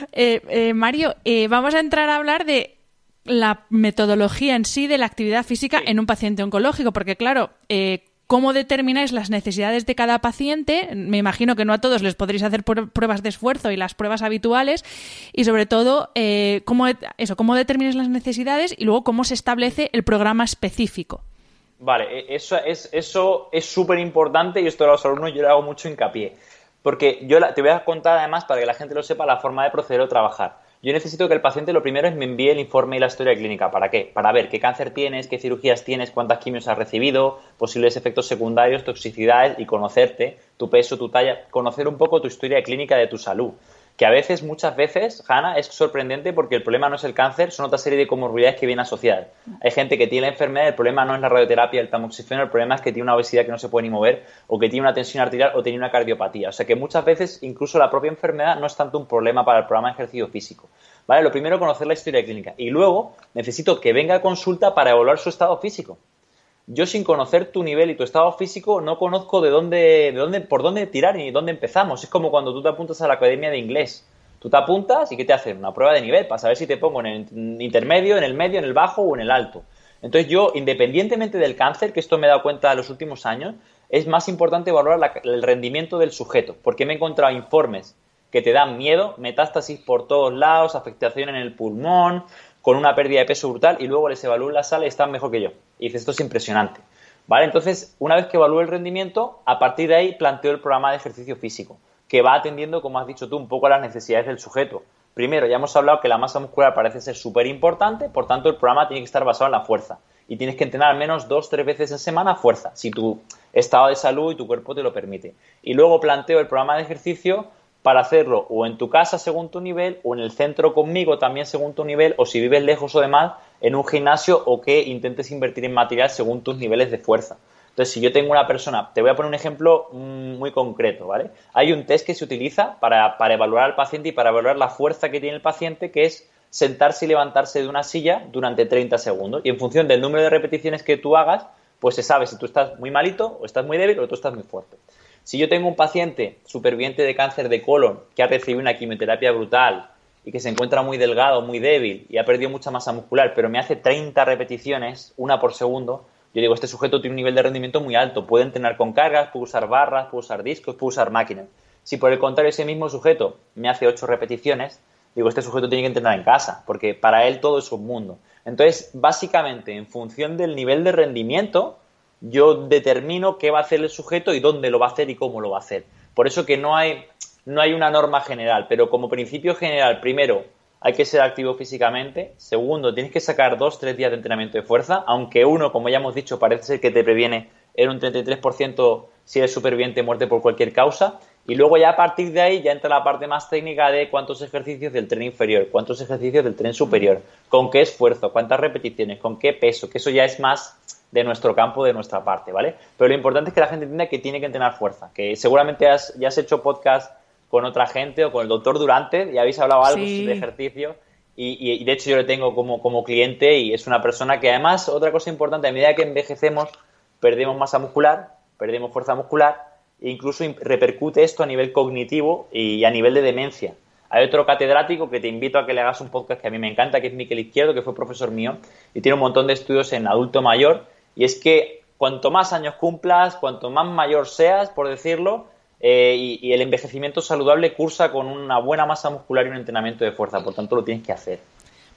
Eh, eh, Mario, eh, vamos a entrar a hablar de la metodología en sí de la actividad física en un paciente oncológico, porque claro, ¿cómo determináis las necesidades de cada paciente? Me imagino que no a todos les podréis hacer pruebas de esfuerzo y las pruebas habituales, y sobre todo, ¿cómo, eso, cómo determináis las necesidades y luego cómo se establece el programa específico. Vale, e, eso es eso es súper importante y esto a los alumnos yo le hago mucho hincapié. Porque yo te voy a contar además, para que la gente lo sepa, la forma de proceder o trabajar. Yo necesito que el paciente lo primero es me envíe el informe y la historia clínica. ¿Para qué? Para ver qué cáncer tienes, qué cirugías tienes, cuántas quimios has recibido, posibles efectos secundarios, toxicidades y conocerte, tu peso, tu talla, conocer un poco tu historia clínica de tu salud que a veces, muchas veces, Hanna, es sorprendente porque el problema no es el cáncer, son otra serie de comorbilidades que vienen asociadas. Hay gente que tiene la enfermedad, el problema no es la radioterapia, el tamoxifeno, el problema es que tiene una obesidad que no se puede ni mover, o que tiene una tensión arterial, o tiene una cardiopatía. O sea que muchas veces, incluso la propia enfermedad no es tanto un problema para el programa de ejercicio físico. ¿Vale? Lo primero, conocer la historia clínica. Y luego, necesito que venga a consulta para evaluar su estado físico yo sin conocer tu nivel y tu estado físico no conozco de dónde, de dónde, por dónde tirar ni dónde empezamos. Es como cuando tú te apuntas a la academia de inglés. Tú te apuntas y ¿qué te hacen? Una prueba de nivel para saber si te pongo en el intermedio, en el medio, en el bajo o en el alto. Entonces yo, independientemente del cáncer, que esto me he dado cuenta en los últimos años, es más importante valorar el rendimiento del sujeto, porque me he encontrado informes que te dan miedo, metástasis por todos lados, afectación en el pulmón, con una pérdida de peso brutal y luego les evalúo en la sala y están mejor que yo. Y dices, esto es impresionante. ¿Vale? Entonces, una vez que evalúo el rendimiento, a partir de ahí planteo el programa de ejercicio físico, que va atendiendo, como has dicho tú, un poco a las necesidades del sujeto. Primero, ya hemos hablado que la masa muscular parece ser súper importante, por tanto, el programa tiene que estar basado en la fuerza. Y tienes que entrenar al menos dos, tres veces en semana fuerza, si tu estado de salud y tu cuerpo te lo permite. Y luego planteo el programa de ejercicio para hacerlo o en tu casa según tu nivel o en el centro conmigo también según tu nivel o si vives lejos o demás en un gimnasio o que intentes invertir en material según tus niveles de fuerza. Entonces, si yo tengo una persona, te voy a poner un ejemplo mm, muy concreto, ¿vale? Hay un test que se utiliza para, para evaluar al paciente y para evaluar la fuerza que tiene el paciente, que es sentarse y levantarse de una silla durante 30 segundos. Y en función del número de repeticiones que tú hagas, pues se sabe si tú estás muy malito o estás muy débil o tú estás muy fuerte. Si yo tengo un paciente superviviente de cáncer de colon que ha recibido una quimioterapia brutal y que se encuentra muy delgado, muy débil y ha perdido mucha masa muscular, pero me hace 30 repeticiones, una por segundo, yo digo, este sujeto tiene un nivel de rendimiento muy alto, puede entrenar con cargas, puede usar barras, puede usar discos, puede usar máquinas. Si por el contrario ese mismo sujeto me hace 8 repeticiones, digo, este sujeto tiene que entrenar en casa, porque para él todo es un mundo. Entonces, básicamente, en función del nivel de rendimiento, yo determino qué va a hacer el sujeto y dónde lo va a hacer y cómo lo va a hacer. Por eso que no hay, no hay una norma general, pero como principio general, primero, hay que ser activo físicamente. Segundo, tienes que sacar dos, tres días de entrenamiento de fuerza, aunque uno, como ya hemos dicho, parece ser que te previene en un 33% si eres superviviente muerte por cualquier causa. Y luego ya a partir de ahí ya entra la parte más técnica de cuántos ejercicios del tren inferior, cuántos ejercicios del tren superior, con qué esfuerzo, cuántas repeticiones, con qué peso, que eso ya es más de nuestro campo, de nuestra parte, ¿vale? Pero lo importante es que la gente entienda que tiene que entrenar fuerza, que seguramente has, ya has hecho podcast con otra gente o con el doctor Durante y habéis hablado algo de ejercicio y, de hecho yo le tengo como, como cliente y es una persona que además, otra cosa importante, a medida que envejecemos, perdemos masa muscular, perdemos fuerza muscular e incluso repercute esto a nivel cognitivo y a nivel de demencia. Hay otro catedrático que te invito a que le hagas un podcast que a mí me encanta, que es Miquel Izquierdo, que fue profesor mío y tiene un montón de estudios en adulto mayor y es que cuanto más años cumplas, cuanto más mayor seas, por decirlo, eh, y, el envejecimiento saludable cursa con una buena masa muscular y un entrenamiento de fuerza, por tanto lo tienes que hacer.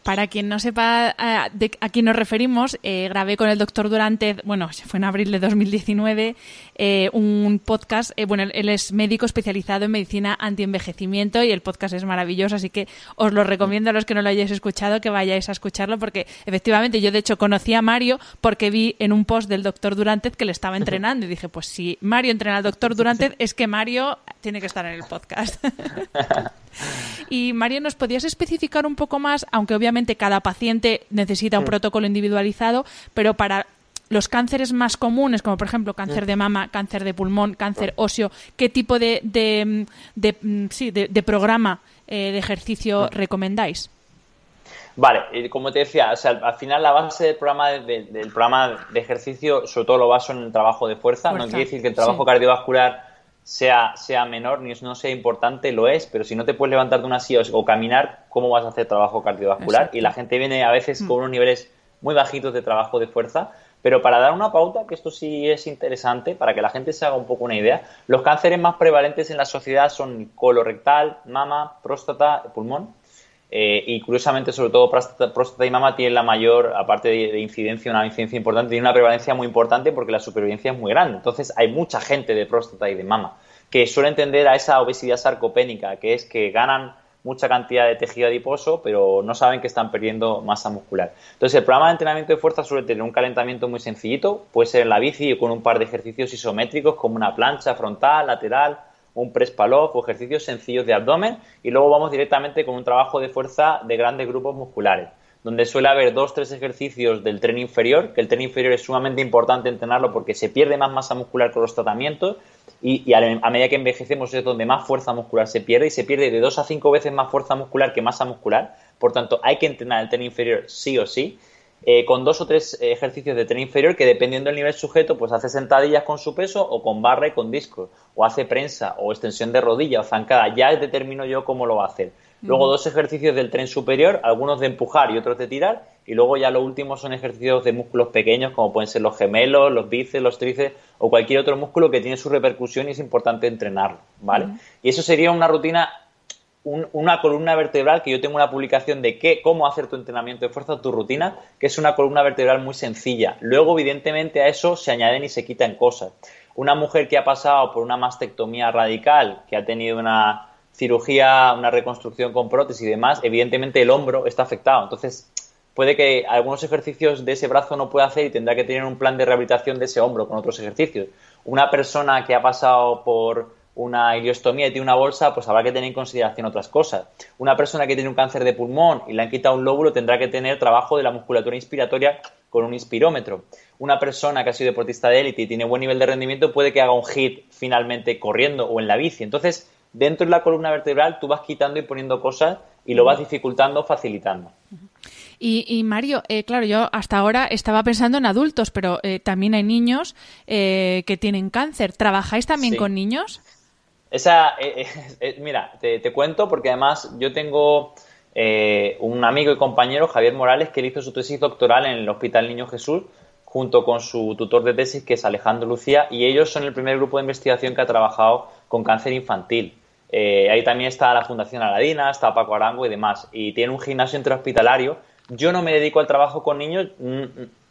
Para quien no sepa a, quién nos referimos, eh, grabé con el doctor Durante, bueno, fue en abril de 2019, eh, un podcast. Eh, bueno, él es médico especializado en medicina antienvejecimiento y el podcast es maravilloso, así que os lo recomiendo a los que no lo hayáis escuchado que vayáis a escucharlo, porque efectivamente yo de hecho conocí a Mario porque vi en un post del doctor Durante que le estaba entrenando y dije, pues si Mario entrena al doctor Durante es que Mario tiene que estar en el podcast. y Mario, ¿nos podías especificar un poco más, aunque obviamente cada paciente necesita un protocolo individualizado, pero para los cánceres más comunes, como por ejemplo cáncer de mama, cáncer de pulmón, cáncer óseo, ¿qué tipo de, de, mm, sí, de, programa eh, de ejercicio recomendáis? Vale, como te decía, al final la base del programa de, del programa de ejercicio, sobre todo lo baso en el trabajo de fuerza, no quiere decir que el trabajo cardiovascular sea, sea menor ni no sea importante, lo es, pero si no te puedes levantar de una silla o, caminar, ¿cómo vas a hacer trabajo cardiovascular? Y la gente viene a veces mm. con unos niveles muy bajitos de trabajo de fuerza, pero para dar una pauta, que esto sí es interesante, para que la gente se haga un poco una idea, los cánceres más prevalentes en la sociedad son colorectal, mama, próstata, pulmón, eh, y curiosamente, sobre todo próstata, y mama tienen la mayor, aparte de, incidencia, una incidencia importante, tiene una prevalencia muy importante porque la supervivencia es muy grande. Entonces hay mucha gente de próstata y de mama que suele entender a esa obesidad sarcopénica, que es que ganan mucha cantidad de tejido adiposo, pero no saben que están perdiendo masa muscular. Entonces, el programa de entrenamiento de fuerza suele tener un calentamiento muy sencillito, puede ser en la bici o con un par de ejercicios isométricos como una plancha frontal, lateral, un press o ejercicios sencillos de abdomen y luego vamos directamente con un trabajo de fuerza de grandes grupos musculares, donde suele haber dos, tres ejercicios del tren inferior, que el tren inferior es sumamente importante entrenarlo porque se pierde más masa muscular con los tratamientos y, a, medida que envejecemos es donde más fuerza muscular se pierde y se pierde de dos a cinco veces más fuerza muscular que masa muscular, por tanto hay que entrenar el tren inferior sí o sí eh, con dos o tres ejercicios de tren inferior que dependiendo del nivel sujeto, pues hace sentadillas con su peso o con barra y con disco, o hace prensa o extensión de rodilla o zancada, ya determino yo cómo lo va a hacer. Luego dos ejercicios del tren superior, algunos de empujar y otros de tirar, y luego ya lo último son ejercicios de músculos pequeños como pueden ser los gemelos, los bíceps, los tríceps o cualquier otro músculo que tiene su repercusión y es importante entrenarlo, ¿vale? Y eso sería una rutina una columna vertebral, que yo tengo una publicación de qué, cómo hacer tu entrenamiento de fuerza, tu rutina, que es una columna vertebral muy sencilla. Luego, evidentemente, a eso se añaden y se quitan cosas. Una mujer que ha pasado por una mastectomía radical, que ha tenido una cirugía, una reconstrucción con prótesis y demás, evidentemente el hombro está afectado. Entonces, puede que algunos ejercicios de ese brazo no pueda hacer y tendrá que tener un plan de rehabilitación de ese hombro con otros ejercicios. Una persona que ha pasado por una iliostomía y tiene una bolsa, pues habrá que tener en consideración otras cosas. Una persona que tiene un cáncer de pulmón y le han quitado un lóbulo tendrá que tener trabajo de la musculatura inspiratoria con un inspirómetro. Una persona que ha sido deportista de élite y tiene buen nivel de rendimiento puede que haga un hit finalmente corriendo o en la bici. Entonces, dentro de la columna vertebral tú vas quitando y poniendo cosas y lo vas dificultando, facilitando. Y, Mario, eh, claro, yo hasta ahora estaba pensando en adultos, pero eh, también hay niños eh, que tienen cáncer. ¿Trabajáis también con niños? Esa, eh, eh, eh, mira, te, cuento porque además yo tengo un amigo y compañero, Javier Morales, que hizo su tesis doctoral en el Hospital Niño Jesús junto con su tutor de tesis, que es Alejandro Lucía, y ellos son el primer grupo de investigación que ha trabajado con cáncer infantil. ahí también está la Fundación Aladina, está Paco Arango y demás, y tiene un gimnasio intrahospitalario. Yo no me dedico al trabajo con niños,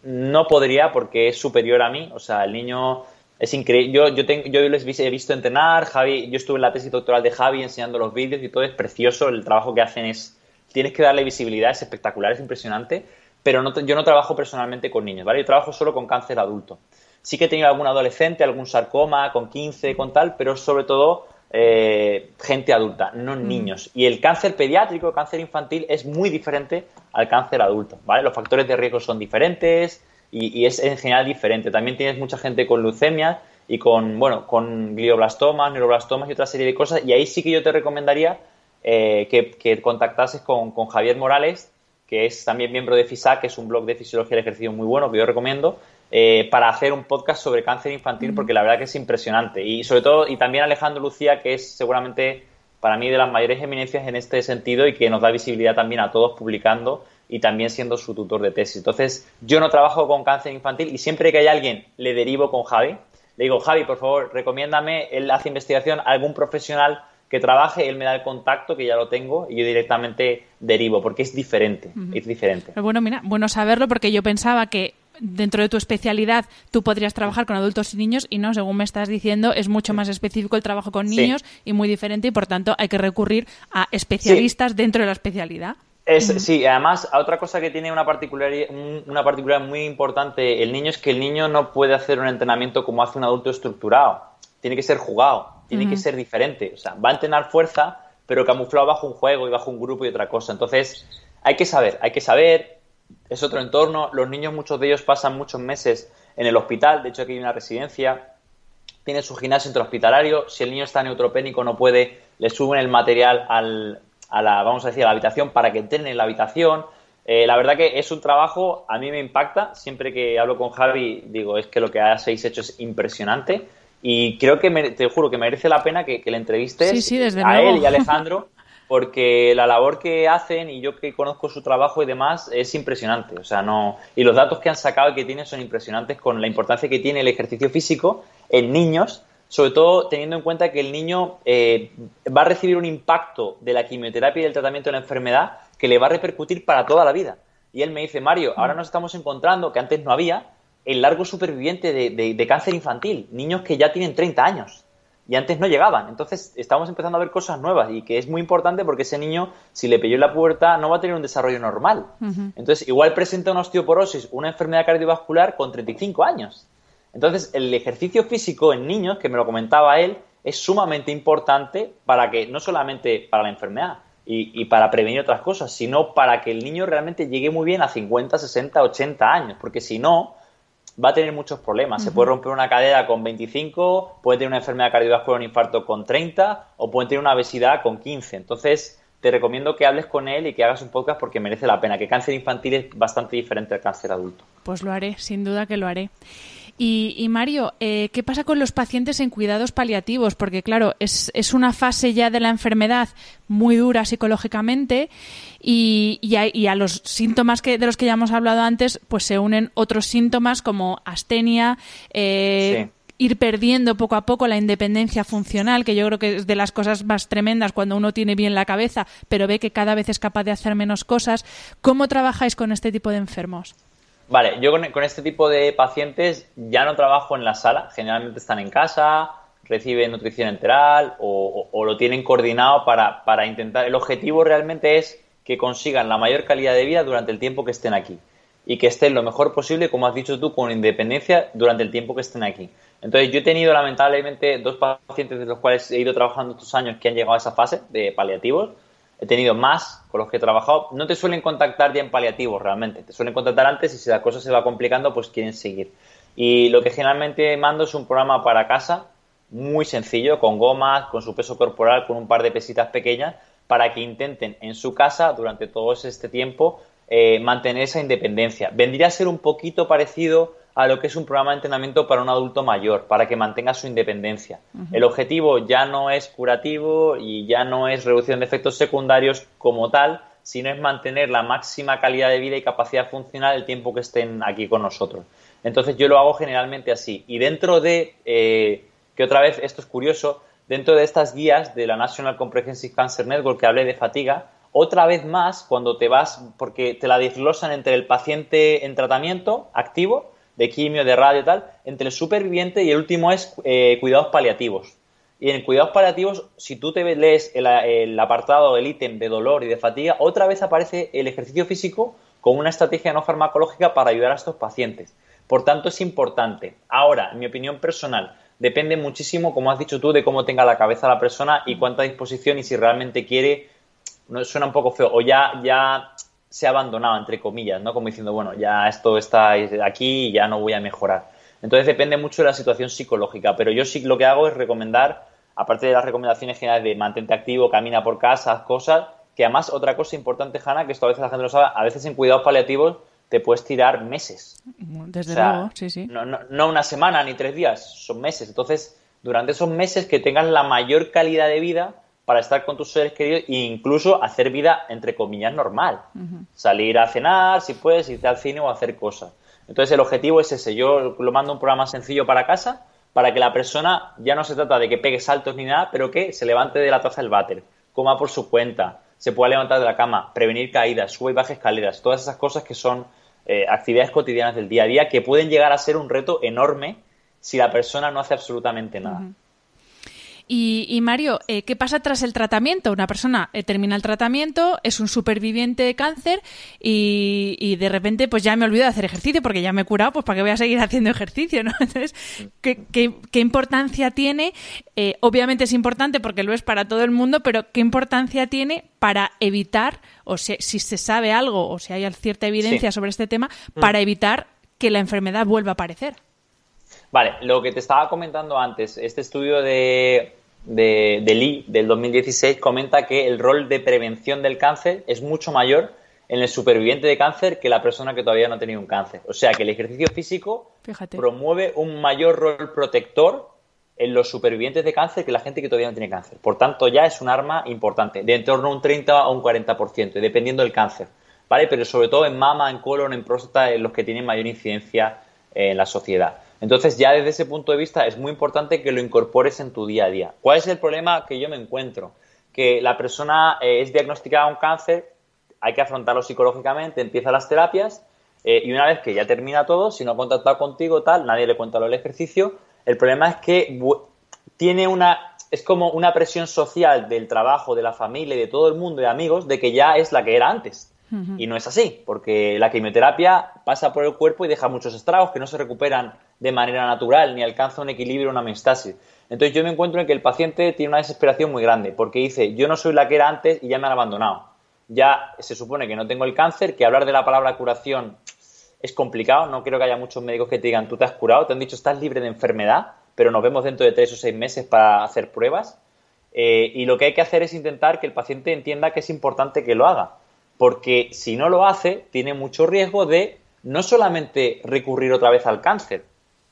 no podría porque es superior a mí, o sea, el niño es increíble. Yo, yo, tengo, yo les he visto entrenar, Javi, yo estuve en la tesis doctoral de Javi enseñando los vídeos y todo es precioso, el trabajo que hacen es, tienes que darle visibilidad, es espectacular, es impresionante, pero no, yo no trabajo personalmente con niños, ¿vale? Yo trabajo solo con cáncer adulto. Sí que he tenido algún adolescente, algún sarcoma con 15, con tal, pero sobre todo eh, gente adulta, no mm. niños. Y el cáncer pediátrico, el cáncer infantil, es muy diferente al cáncer adulto, ¿vale? Los factores de riesgo son diferentes, y, es en general diferente. También tienes mucha gente con leucemia y con, bueno, con glioblastomas, neuroblastomas y otra serie de cosas. Y ahí sí que yo te recomendaría eh, que, contactases con, Javier Morales, que es también miembro de FISAC, que es un blog de fisiología del ejercicio muy bueno que yo recomiendo, eh, para hacer un podcast sobre cáncer infantil, porque la verdad que es impresionante. Y sobre todo, y también Alejandro Lucía, que es seguramente para mí de las mayores eminencias en este sentido y que nos da visibilidad también a todos publicando y también siendo su tutor de tesis. Entonces, yo no trabajo con cáncer infantil y siempre que hay alguien le derivo con Javi. Le digo, Javi, por favor, recomiéndame, él hace investigación, algún profesional que trabaje, él me da el contacto, que ya lo tengo, y yo directamente derivo, porque es diferente, es diferente. bueno, mira, bueno saberlo, porque yo pensaba que dentro de tu especialidad tú podrías trabajar con adultos y niños y no, según me estás diciendo, es mucho más específico el trabajo con niños y muy diferente y por tanto hay que recurrir a especialistas dentro de la especialidad. Es, Sí, además, otra cosa que tiene una particularidad, una particularidad muy importante el niño es que el niño no puede hacer un entrenamiento como hace un adulto estructurado. Tiene que ser jugado, tiene que ser diferente. O sea, va a entrenar fuerza, pero camuflado bajo un juego y bajo un grupo y otra cosa. Entonces, hay que saber, hay que saber, es otro entorno. Los niños, muchos de ellos pasan muchos meses en el hospital, de hecho aquí hay una residencia, tiene su gimnasio intrahospitalario, si el niño está neutropénico no puede, le suben el material al, a la, vamos a decir, a la habitación para que entren en la habitación. Eh, la verdad que es un trabajo, a mí me impacta, siempre que hablo con Javi digo, es que lo que habéis hecho es impresionante. Y creo que, te juro, que merece la pena que, le entrevistes a él y a Alejandro porque la labor que hacen y yo que conozco su trabajo y demás es impresionante, o sea, no y los datos que han sacado y que tienen son impresionantes con la importancia que tiene el ejercicio físico en niños sobre todo teniendo en cuenta que el niño eh, va a recibir un impacto de la quimioterapia y del tratamiento de la enfermedad que le va a repercutir para toda la vida. Y él me dice, Mario, ahora nos estamos encontrando, que antes no había, el largo superviviente de, cáncer infantil, niños que ya tienen 30 años y antes no llegaban. Entonces estamos empezando a ver cosas nuevas y que es muy importante porque ese niño, si le pilló en la puerta, no va a tener un desarrollo normal. Entonces, igual presenta una osteoporosis, una enfermedad cardiovascular con 35 años. Entonces, el ejercicio físico en niños, que me lo comentaba él, es sumamente importante para que, no solamente para la enfermedad y, para prevenir otras cosas, sino para que el niño realmente llegue muy bien a 50, 60, 80 años, porque si no, va a tener muchos problemas. Se puede romper una cadera con 25, puede tener una enfermedad cardiovascular, un infarto con 30 o puede tener una obesidad con 15. Entonces, te recomiendo que hables con él y que hagas un podcast porque merece la pena, que cáncer infantil es bastante diferente al cáncer adulto. Pues lo haré, sin duda que lo haré. Y, Mario, eh, ¿qué pasa con los pacientes en cuidados paliativos? Porque, claro, es, es una fase ya de la enfermedad muy dura psicológicamente y, y, a, los síntomas que, de los que ya hemos hablado antes, pues se unen otros síntomas como astenia, eh, ir perdiendo poco a poco la independencia funcional, que yo creo que es de las cosas más tremendas cuando uno tiene bien la cabeza, pero ve que cada vez es capaz de hacer menos cosas. ¿Cómo trabajáis con este tipo de enfermos? Vale, yo con, este tipo de pacientes ya no trabajo en la sala, generalmente están en casa, reciben nutrición enteral o, lo tienen coordinado para, para, intentar. El objetivo realmente es que consigan la mayor calidad de vida durante el tiempo que estén aquí y que estén lo mejor posible, como has dicho tú, con independencia durante el tiempo que estén aquí. Entonces, yo he tenido lamentablemente dos pacientes de los cuales he ido trabajando estos años que han llegado a esa fase de paliativos he tenido más con los que he trabajado. No te suelen contactar ya en paliativos realmente, te suelen contactar antes y si la cosa se va complicando, pues quieren seguir. Y lo que generalmente mando es un programa para casa, muy sencillo, con gomas, con su peso corporal, con un par de pesitas pequeñas, para que intenten en su casa durante todo este tiempo eh, mantener esa independencia. Vendría a ser un poquito parecido a lo que es un programa de entrenamiento para un adulto mayor, para que mantenga su independencia. El objetivo ya no es curativo y ya no es reducción de efectos secundarios como tal, sino es mantener la máxima calidad de vida y capacidad funcional el tiempo que estén aquí con nosotros. Entonces yo lo hago generalmente así. Y dentro de, eh, que otra vez esto es curioso, dentro de estas guías de la National Comprehensive Cancer Network que hablé de fatiga, otra vez más cuando te vas, porque te la desglosan entre el paciente en tratamiento activo de quimio, de radio tal, entre el superviviente y el último es eh, cuidados paliativos. Y en cuidados paliativos, si tú te lees el, apartado, el ítem de dolor y de fatiga, otra vez aparece el ejercicio físico como una estrategia no farmacológica para ayudar a estos pacientes. Por tanto, es importante. Ahora, en mi opinión personal, depende muchísimo, como has dicho tú, de cómo tenga la cabeza la persona y cuánta disposición y si realmente quiere, no suena un poco feo, o ya, ya se ha abandonado, entre comillas, ¿no? Como diciendo, bueno, ya esto está aquí y ya no voy a mejorar. Entonces depende mucho de la situación psicológica, pero yo sí lo que hago es recomendar, aparte de las recomendaciones generales de mantente activo, camina por casa, haz cosas, que además otra cosa importante, Hanna, que esto a veces la gente lo sabe, a veces en cuidados paliativos te puedes tirar meses. Desde luego, sí, sí. No, no, no una semana ni tres días, son meses. Entonces, durante esos meses que tengas la mayor calidad de vida, para estar con tus seres queridos e incluso hacer vida, entre comillas, normal. Salir a cenar, si puedes, irte al cine o hacer cosas. Entonces el objetivo es ese. Yo lo mando un programa sencillo para casa, para que la persona ya no se trata de que pegue saltos ni nada, pero que se levante de la taza del váter, coma por su cuenta, se pueda levantar de la cama, prevenir caídas, sube y baje escaleras, todas esas cosas que son eh, actividades cotidianas del día a día que pueden llegar a ser un reto enorme si la persona no hace absolutamente nada. Y, Mario, eh, ¿qué pasa tras el tratamiento? Una persona eh, termina el tratamiento, es un superviviente de cáncer y, de repente pues ya me olvido de hacer ejercicio porque ya me he curado, pues para qué voy a seguir haciendo ejercicio, ¿no? Entonces, ¿qué, importancia tiene? Eh, obviamente es importante porque lo es para todo el mundo, pero ¿qué importancia tiene para evitar, o si, si se sabe algo o si hay cierta evidencia sobre este tema, mm. para evitar que la enfermedad vuelva a aparecer? Vale, lo que te estaba comentando antes, este estudio de de, Lee del 2016 comenta que el rol de prevención del cáncer es mucho mayor en el superviviente de cáncer que la persona que todavía no ha tenido un cáncer. O sea que el ejercicio físico promueve un mayor rol protector en los supervivientes de cáncer que la gente que todavía no tiene cáncer. Por tanto, ya es un arma importante, de en torno a un 30 o un 40%, dependiendo del cáncer. ¿Vale? Pero sobre todo en mama, en colon, en próstata, en los que tienen mayor incidencia en la sociedad. Entonces, ya desde ese punto de vista es muy importante que lo incorpores en tu día a día. ¿Cuál es el problema que yo me encuentro? Que la persona eh, es diagnosticada un cáncer, hay que afrontarlo psicológicamente, empieza las terapias eh, y una vez que ya termina todo, si no ha contactado contigo, tal, nadie le cuenta lo del ejercicio. El problema es que tiene una. Es como una presión social del trabajo, de la familia de todo el mundo, de amigos, de que ya es la que era antes. Y no es así, porque la quimioterapia pasa por el cuerpo y deja muchos estragos que no se recuperan de manera natural ni alcanza un equilibrio, una homeostasis. Entonces yo me encuentro en que el paciente tiene una desesperación muy grande, porque dice, yo no soy la que era antes y ya me han abandonado. Ya se supone que no tengo el cáncer, que hablar de la palabra curación es complicado, no creo que haya muchos médicos que te digan, tú te has curado, te han dicho, estás libre de enfermedad, pero nos vemos dentro de tres o seis meses para hacer pruebas. Eh, y lo que hay que hacer es intentar que el paciente entienda que es importante que lo haga porque si no lo hace, tiene mucho riesgo de no solamente recurrir otra vez al cáncer,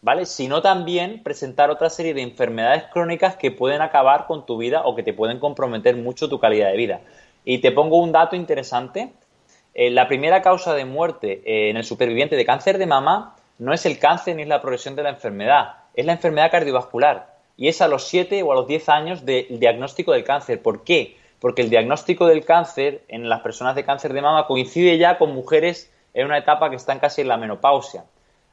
¿vale? Sino también presentar otra serie de enfermedades crónicas que pueden acabar con tu vida o que te pueden comprometer mucho tu calidad de vida. Y te pongo un dato interesante. Eh, la primera causa de muerte eh, en el superviviente de cáncer de mama no es el cáncer ni es la progresión de la enfermedad, es la enfermedad cardiovascular. Y es a los 7 o a los 10 años del diagnóstico del cáncer. ¿Por qué? Porque el diagnóstico del cáncer en las personas de cáncer de mama coincide ya con mujeres en una etapa que están casi en la menopausia.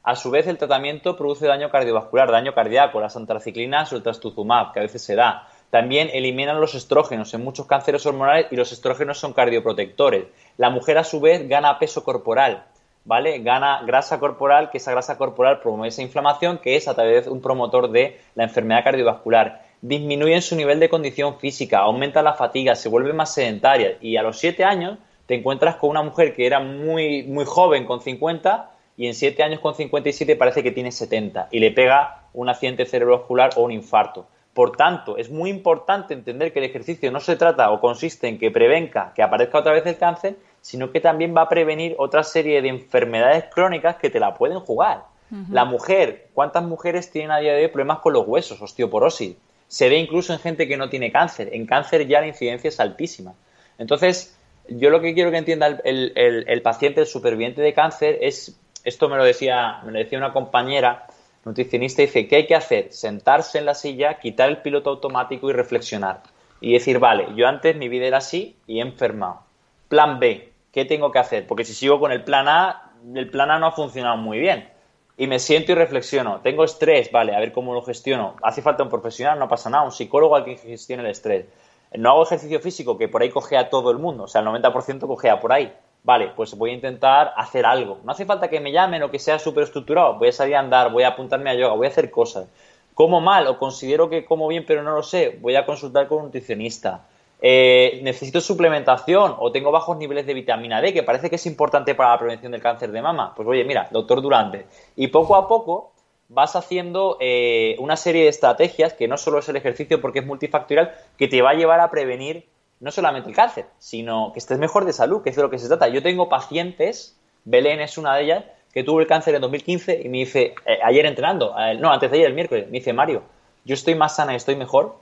A su vez, el tratamiento produce daño cardiovascular, daño cardíaco, las antraciclinas o el trastuzumab, que a veces se da. También eliminan los estrógenos en muchos cánceres hormonales y los estrógenos son cardioprotectores. La mujer, a su vez, gana peso corporal, ¿vale? Gana grasa corporal, que esa grasa corporal promueve esa inflamación, que es a través de un promotor de la enfermedad cardiovascular disminuyen su nivel de condición física, aumenta la fatiga, se vuelve más sedentaria y a los 7 años te encuentras con una mujer que era muy, muy joven con 50 y en 7 años con 57 parece que tiene 70 y le pega un accidente cerebrovascular o un infarto. Por tanto, es muy importante entender que el ejercicio no se trata o consiste en que prevenga que aparezca otra vez el cáncer, sino que también va a prevenir otra serie de enfermedades crónicas que te la pueden jugar. La mujer, ¿cuántas mujeres tienen a día de hoy problemas con los huesos, osteoporosis? Se ve incluso en gente que no tiene cáncer. En cáncer ya la incidencia es altísima. Entonces, yo lo que quiero que entienda el, paciente, el superviviente de cáncer, es, esto me lo decía, me lo decía una compañera nutricionista, dice, ¿qué hay que hacer? Sentarse en la silla, quitar el piloto automático y reflexionar. Y decir, vale, yo antes mi vida era así y he enfermado. Plan B, ¿qué tengo que hacer? Porque si sigo con el plan A, el plan A no ha funcionado muy bien y me siento y reflexiono. Tengo estrés, vale, a ver cómo lo gestiono. Hace falta un profesional, no pasa nada, un psicólogo al que gestione el estrés. No hago ejercicio físico, que por ahí cogea todo el mundo, o sea, el 90% cogea por ahí. Vale, pues voy a intentar hacer algo. No hace falta que me llamen o que sea súper estructurado. Voy a salir a andar, voy a apuntarme a yoga, voy a hacer cosas. Como mal o considero que como bien pero no lo sé, voy a consultar con un nutricionista. Eh, necesito suplementación o tengo bajos niveles de vitamina D, que parece que es importante para la prevención del cáncer de mama. Pues oye, mira, doctor Durante. Y poco a poco vas haciendo eh, una serie de estrategias, que no solo es el ejercicio porque es multifactorial, que te va a llevar a prevenir no solamente el cáncer, sino que estés mejor de salud, que es de lo que se trata. Yo tengo pacientes, Belén es una de ellas, que tuvo el cáncer en 2015 y me dice, eh, ayer entrenando, no, antes de ayer, el miércoles, me dice, Mario, yo estoy más sana y estoy mejor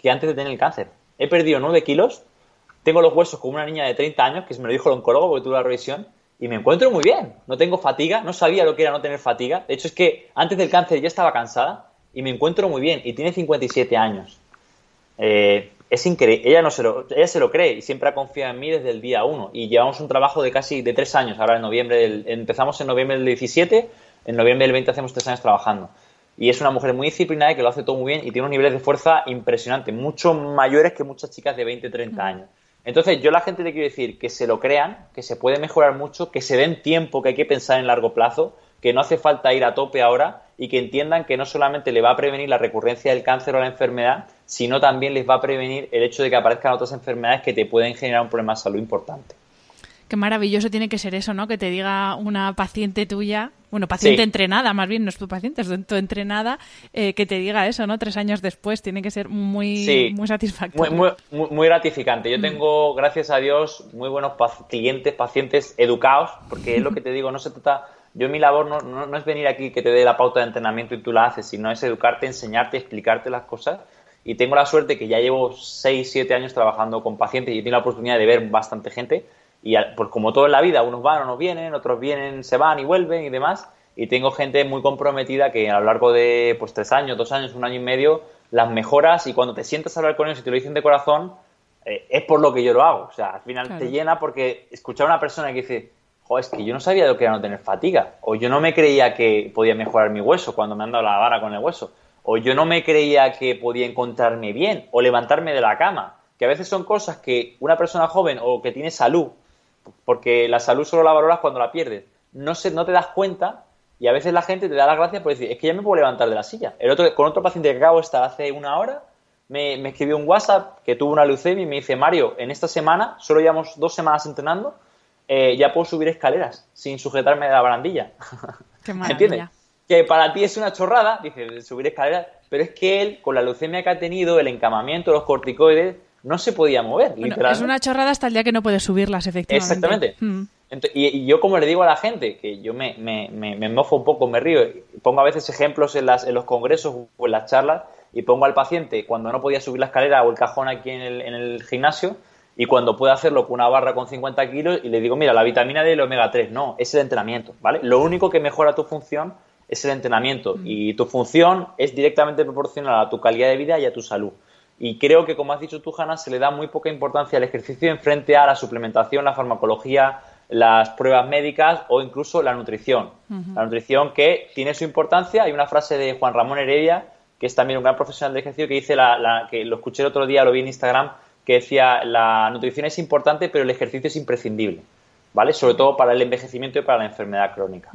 que antes de tener el cáncer he perdido 9 kilos, tengo los huesos como una niña de 30 años, que me lo dijo el oncólogo porque tuve la revisión, y me encuentro muy bien. No tengo fatiga, no sabía lo que era no tener fatiga. De hecho, es que antes del cáncer ya estaba cansada y me encuentro muy bien y tiene 57 años. Eh, es increíble, ella, no se lo, ella se lo cree y siempre ha confiado en mí desde el día 1 y llevamos un trabajo de casi de tres años, ahora en noviembre, del, empezamos en noviembre del 17, en noviembre del 20 hacemos tres años trabajando. Y es una mujer muy disciplinada y que lo hace todo muy bien y tiene unos niveles de fuerza impresionantes, mucho mayores que muchas chicas de 20, 30 años. Entonces, yo a la gente le quiero decir que se lo crean, que se puede mejorar mucho, que se den tiempo, que hay que pensar en largo plazo, que no hace falta ir a tope ahora y que entiendan que no solamente le va a prevenir la recurrencia del cáncer o la enfermedad, sino también les va a prevenir el hecho de que aparezcan otras enfermedades que te pueden generar un problema de salud importante. Qué maravilloso tiene que ser eso, ¿no? Que te diga una paciente tuya, bueno, paciente entrenada, más bien, no es tu paciente, es tu entrenada, eh, que te diga eso, ¿no? Tres años después, tiene que ser muy, muy satisfactorio. Muy, muy, muy, gratificante. Yo mm. tengo, gracias a Dios, muy buenos clientes, pacientes educados, porque es lo que te digo, no se trata yo mi labor no, no, es venir aquí que te dé la pauta de entrenamiento y tú la haces, sino es educarte, enseñarte, explicarte las cosas. Y tengo la suerte que ya llevo 6, 7 años trabajando con pacientes y tengo la oportunidad de ver bastante gente. Y pues como todo en la vida, unos van, unos vienen, otros vienen, se van y vuelven y demás. Y tengo gente muy comprometida que a lo largo de pues tres años, dos años, un año y medio, las mejoras y cuando te sientas a hablar con ellos y te lo dicen de corazón, eh, es por lo que yo lo hago. O sea, al final te llena porque escuchar a una persona que dice, es que yo no sabía lo que era no tener fatiga, o yo no me creía que podía mejorar mi hueso cuando me han dado la vara con el hueso, o yo no me creía que podía encontrarme bien, o levantarme de la cama, que a veces son cosas que una persona joven o que tiene salud, porque la salud solo la valoras cuando la pierdes, no, se, no te das cuenta y a veces la gente te da las gracias por decir, es que ya me puedo levantar de la silla. El otro, con otro paciente que acabo de estar hace una hora, me, me escribió un WhatsApp que tuvo una leucemia y me dice, Mario, en esta semana, solo llevamos dos semanas entrenando, eh, ya puedo subir escaleras sin sujetarme de la barandilla. Qué ¿Entiendes? Que para ti es una chorrada, dice, subir escaleras, pero es que él, con la leucemia que ha tenido, el encamamiento, los corticoides, no se podía mover. es una chorrada hasta el día que no puedes subirlas, efectivamente. Exactamente. Mm. y, yo como le digo a la gente, que yo me, me, me, mofo un poco, me río, pongo a veces ejemplos en, las, en los congresos o en las charlas y pongo al paciente cuando no podía subir la escalera o el cajón aquí en el, en el gimnasio, y cuando puede hacerlo con una barra con 50 kilos y le digo, mira, la vitamina D y el omega 3, no, es el entrenamiento, ¿vale? Lo único que mejora tu función es el entrenamiento mm. y tu función es directamente proporcional a tu calidad de vida y a tu salud. Y creo que, como has dicho tú, Hanna, se le da muy poca importancia al ejercicio en frente a la suplementación, la farmacología, las pruebas médicas o incluso la nutrición. La nutrición que tiene su importancia. Hay una frase de Juan Ramón Heredia, que es también un gran profesional de ejercicio, que dice, la, que lo escuché el otro día, lo vi en Instagram, que decía la nutrición es importante, pero el ejercicio es imprescindible, ¿vale? Sobre todo para el envejecimiento y para la enfermedad crónica.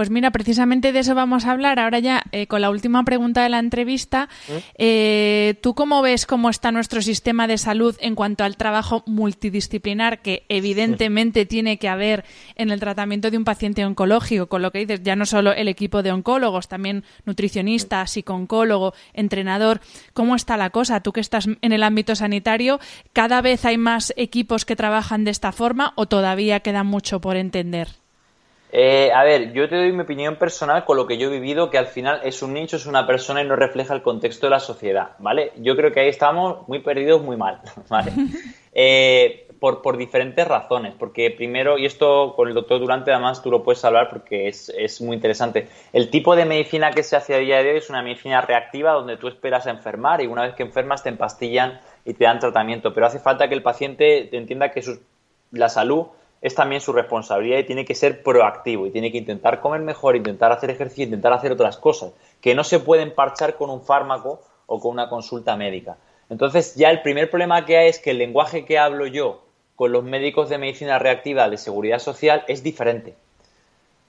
Pues mira, precisamente de eso vamos a hablar ahora ya eh, con la última pregunta de la entrevista. ¿Mm? Eh, ¿Tú cómo ves cómo está nuestro sistema de salud en cuanto al trabajo multidisciplinar que evidentemente tiene que haber en el tratamiento de un paciente oncológico? Con lo que dices, ya no solo el equipo de oncólogos, también nutricionista, psicooncólogo, entrenador. ¿Cómo está la cosa? Tú que estás en el ámbito sanitario, ¿cada vez hay más equipos que trabajan de esta forma o todavía queda mucho por entender? Eh, a ver, yo te doy mi opinión personal con lo que yo he vivido, que al final es un nicho, es una persona y no refleja el contexto de la sociedad, ¿vale? Yo creo que ahí estamos muy perdidos, muy mal, ¿vale? Eh, por, por, diferentes razones, porque primero, y esto con el doctor Durante además tú lo puedes hablar porque es, es, muy interesante, el tipo de medicina que se hace a día de hoy es una medicina reactiva donde tú esperas a enfermar y una vez que enfermas te empastillan y te dan tratamiento, pero hace falta que el paciente entienda que la salud es también su responsabilidad y tiene que ser proactivo y tiene que intentar comer mejor, intentar hacer ejercicio, intentar hacer otras cosas que no se pueden parchar con un fármaco o con una consulta médica. Entonces ya el primer problema que hay es que el lenguaje que hablo yo con los médicos de medicina reactiva de seguridad social es diferente.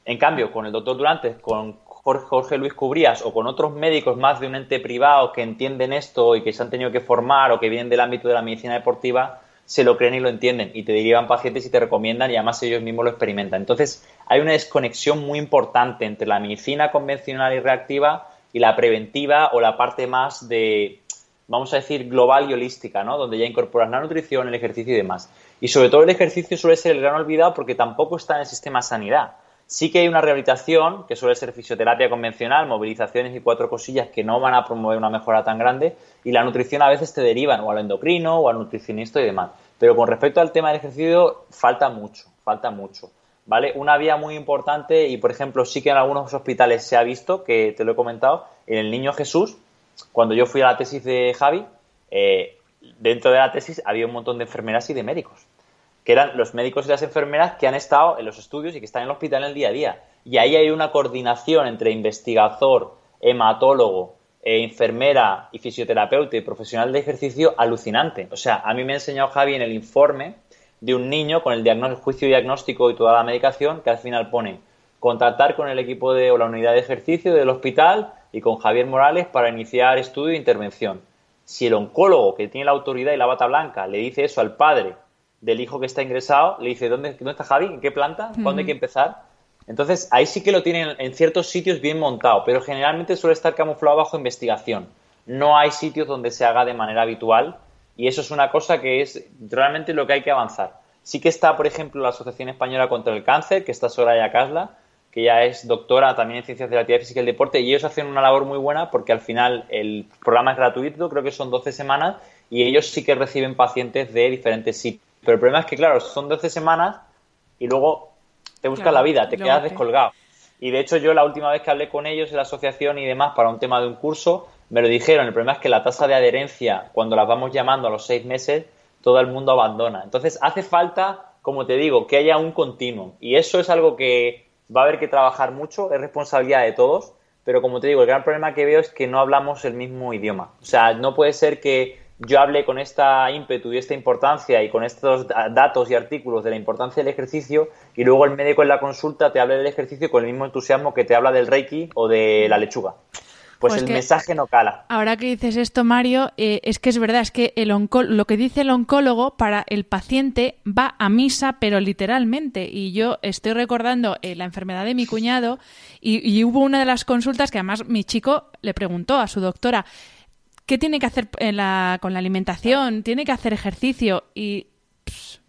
En cambio, con el doctor Durantes, con Jorge Luis Cubrías o con otros médicos más de un ente privado que entienden esto y que se han tenido que formar o que vienen del ámbito de la medicina deportiva, se lo creen y lo entienden y te derivan pacientes y te recomiendan y además ellos mismos lo experimentan. Entonces, hay una desconexión muy importante entre la medicina convencional y reactiva y la preventiva o la parte más de, vamos a decir, global y holística, ¿no? Donde ya incorporas la nutrición, el ejercicio y demás. Y sobre todo el ejercicio suele ser el gran olvidado porque tampoco está en el sistema sanidad. Sí que hay una rehabilitación, que suele ser fisioterapia convencional, movilizaciones y cuatro cosillas que no van a promover una mejora tan grande, y la nutrición a veces te derivan o al endocrino o al nutricionista y demás. Pero con respecto al tema del ejercicio, falta mucho, falta mucho. ¿vale? Una vía muy importante y, por ejemplo, sí que en algunos hospitales se ha visto, que te lo he comentado, en el Niño Jesús, cuando yo fui a la tesis de Javi, eh, dentro de la tesis había un montón de enfermeras y de médicos, que eran los médicos y las enfermeras que han estado en los estudios y que están en el hospital en el día a día. Y ahí hay una coordinación entre investigador, hematólogo, eh, enfermera y fisioterapeuta y profesional de ejercicio alucinante. O sea, a mí me ha enseñado Javi en el informe de un niño con el, diagnóstico, juicio diagnóstico y toda la medicación que al final pone contactar con el equipo de o la unidad de ejercicio del hospital y con Javier Morales para iniciar estudio e intervención. Si el oncólogo que tiene la autoridad y la bata blanca le dice eso al padre del hijo que está ingresado, le dice ¿dónde, dónde está Javi? ¿En qué planta? ¿Cuándo hay que empezar? Entonces, ahí sí que lo tienen en ciertos sitios bien montado, pero generalmente suele estar camuflado bajo investigación. No hay sitios donde se haga de manera habitual y eso es una cosa que es realmente lo que hay que avanzar. Sí que está, por ejemplo, la Asociación Española contra el Cáncer, que está Soraya Casla, que ya es doctora también en Ciencias de la Actividad Física y el Deporte, y ellos hacen una labor muy buena porque al final el programa es gratuito, creo que son 12 semanas, y ellos sí que reciben pacientes de diferentes sitios. Pero el problema es que, claro, son 12 semanas y luego te buscas la vida, te quedas descolgado. Y de hecho yo la última vez que hablé con ellos en la asociación y demás para un tema de un curso, me lo dijeron. El problema es que la tasa de adherencia, cuando las vamos llamando a los seis meses, todo el mundo abandona. Entonces hace falta, como te digo, que haya un continuo. Y eso es algo que va a haber que trabajar mucho, es responsabilidad de todos. Pero como te digo, el gran problema que veo es que no hablamos el mismo idioma. O sea, no puede ser que yo hable con esta ímpetu y esta importancia y con estos datos y artículos de la importancia del ejercicio y luego el médico en la consulta te hable del ejercicio con el mismo entusiasmo que te habla del reiki o de la lechuga. Pues, pues el mensaje no cala. Ahora que dices esto, Mario, eh, es que es verdad, es que el lo que dice el oncólogo para el paciente va a misa, pero literalmente. Y yo estoy recordando eh, la enfermedad de mi cuñado y, y hubo una de las consultas que además mi chico le preguntó a su doctora, ¿qué tiene que hacer con la alimentación? ¿Tiene que hacer ejercicio? Y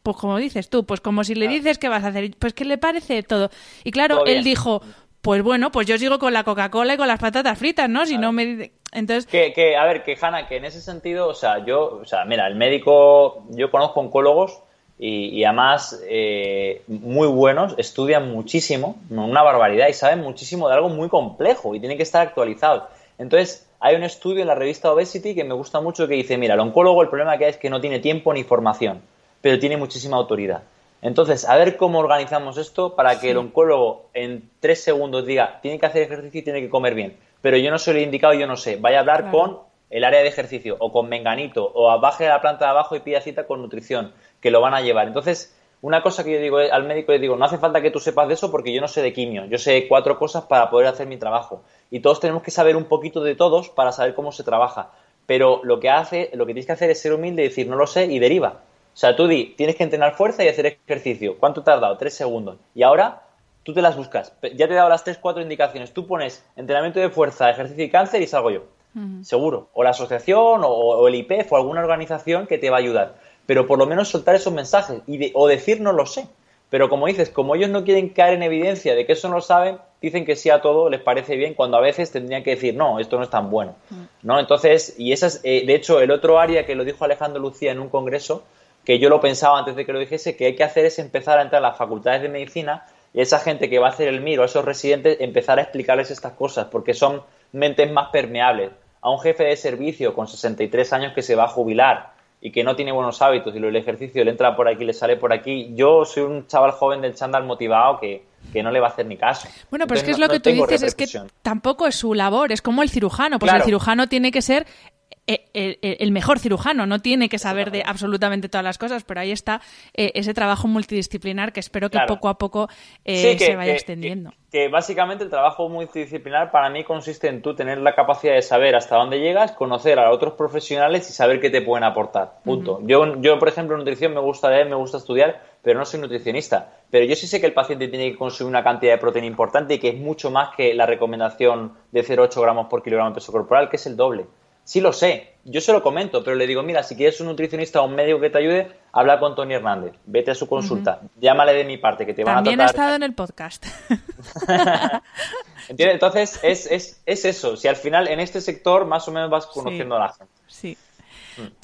pues como dices tú, pues como si le dices que vas a hacer, pues que le parece todo. Y claro, él dijo, pues bueno, pues yo sigo con la Coca-Cola y con las patatas fritas, ¿no? Si no me entonces que, que a ver, que Hanna, que en ese sentido, o sea, yo, o sea, mira, el médico, yo conozco oncólogos y, además eh, muy buenos, estudian muchísimo, una barbaridad y saben muchísimo de algo muy complejo y tienen que estar actualizados. Entonces, hay un estudio en la revista Obesity que me gusta mucho que dice, mira, el oncólogo el problema que hay es que no tiene tiempo ni formación, pero tiene muchísima autoridad. Entonces, a ver cómo organizamos esto para que el oncólogo en tres segundos diga, tiene que hacer ejercicio y tiene que comer bien. Pero yo no soy el indicado, yo no sé. Vaya a hablar con el área de ejercicio o con Menganito o baje a la planta de abajo y pida cita con nutrición, que lo van a llevar. Entonces, una cosa que yo digo al médico, le digo, no hace falta que tú sepas de eso porque yo no sé de quimio. Yo sé cuatro cosas para poder hacer mi trabajo y todos tenemos que saber un poquito de todos para saber cómo se trabaja. Pero lo que hace, lo que tienes que hacer es ser humilde y decir no lo sé y deriva. O sea, tú di, tienes que entrenar fuerza y hacer ejercicio. ¿Cuánto te has dado? Tres segundos. Y ahora tú te las buscas. Ya te he dado las tres, cuatro indicaciones. Tú pones entrenamiento de fuerza, ejercicio y cáncer y salgo yo. Seguro. O la asociación o, el IPEF o alguna organización que te va a ayudar. Pero por lo menos soltar esos mensajes y o decir no lo sé. Pero como dices, como ellos no quieren caer en evidencia de que eso no lo saben, dicen que sí a todo, les parece bien, cuando a veces tendrían que decir, no, esto no es tan bueno. Mm. ¿no? Entonces, y esa es, eh, de hecho, el otro área que lo dijo Alejandro Lucía en un congreso, que yo lo pensaba antes de que lo dijese, que hay que hacer es empezar a entrar a las facultades de medicina y esa gente que va a hacer el MIR o a esos residentes empezar a explicarles estas cosas, porque son mentes más permeables. A un jefe de servicio con 63 años que se va a jubilar y que no tiene buenos hábitos y el ejercicio le entra por aquí, le sale por aquí. Yo soy un chaval joven del chándal motivado que, que no le va a hacer ni caso. Bueno, pero es que es lo que tú dices, es que tampoco es su labor, es como el cirujano, pues el cirujano tiene que ser eh, el, mejor cirujano, no tiene que saber de absolutamente todas las cosas, pero ahí está eh, ese trabajo multidisciplinar que espero que poco a poco eh, se vaya extendiendo. Que, básicamente el trabajo multidisciplinar para mí consiste en tú tener la capacidad de saber hasta dónde llegas, conocer a otros profesionales y saber qué te pueden aportar. Punto. yo, yo, por ejemplo, en nutrición me gusta leer, me gusta estudiar, pero no soy nutricionista. Pero yo sí sé que el paciente tiene que consumir una cantidad de proteína importante y que es mucho más que la recomendación de 0,8 gramos por kilogramo de peso corporal, que es el doble. Sí lo sé, yo se lo comento, pero le digo, mira, si quieres un nutricionista o un médico que te ayude, habla con Tony Hernández, vete a su consulta, llámale de mi parte, que te van a tratar... También ha estado en el podcast. ¿Entiendes? Entonces, es, es, es, eso, si al final en este sector más o menos vas conociendo a la gente. Sí.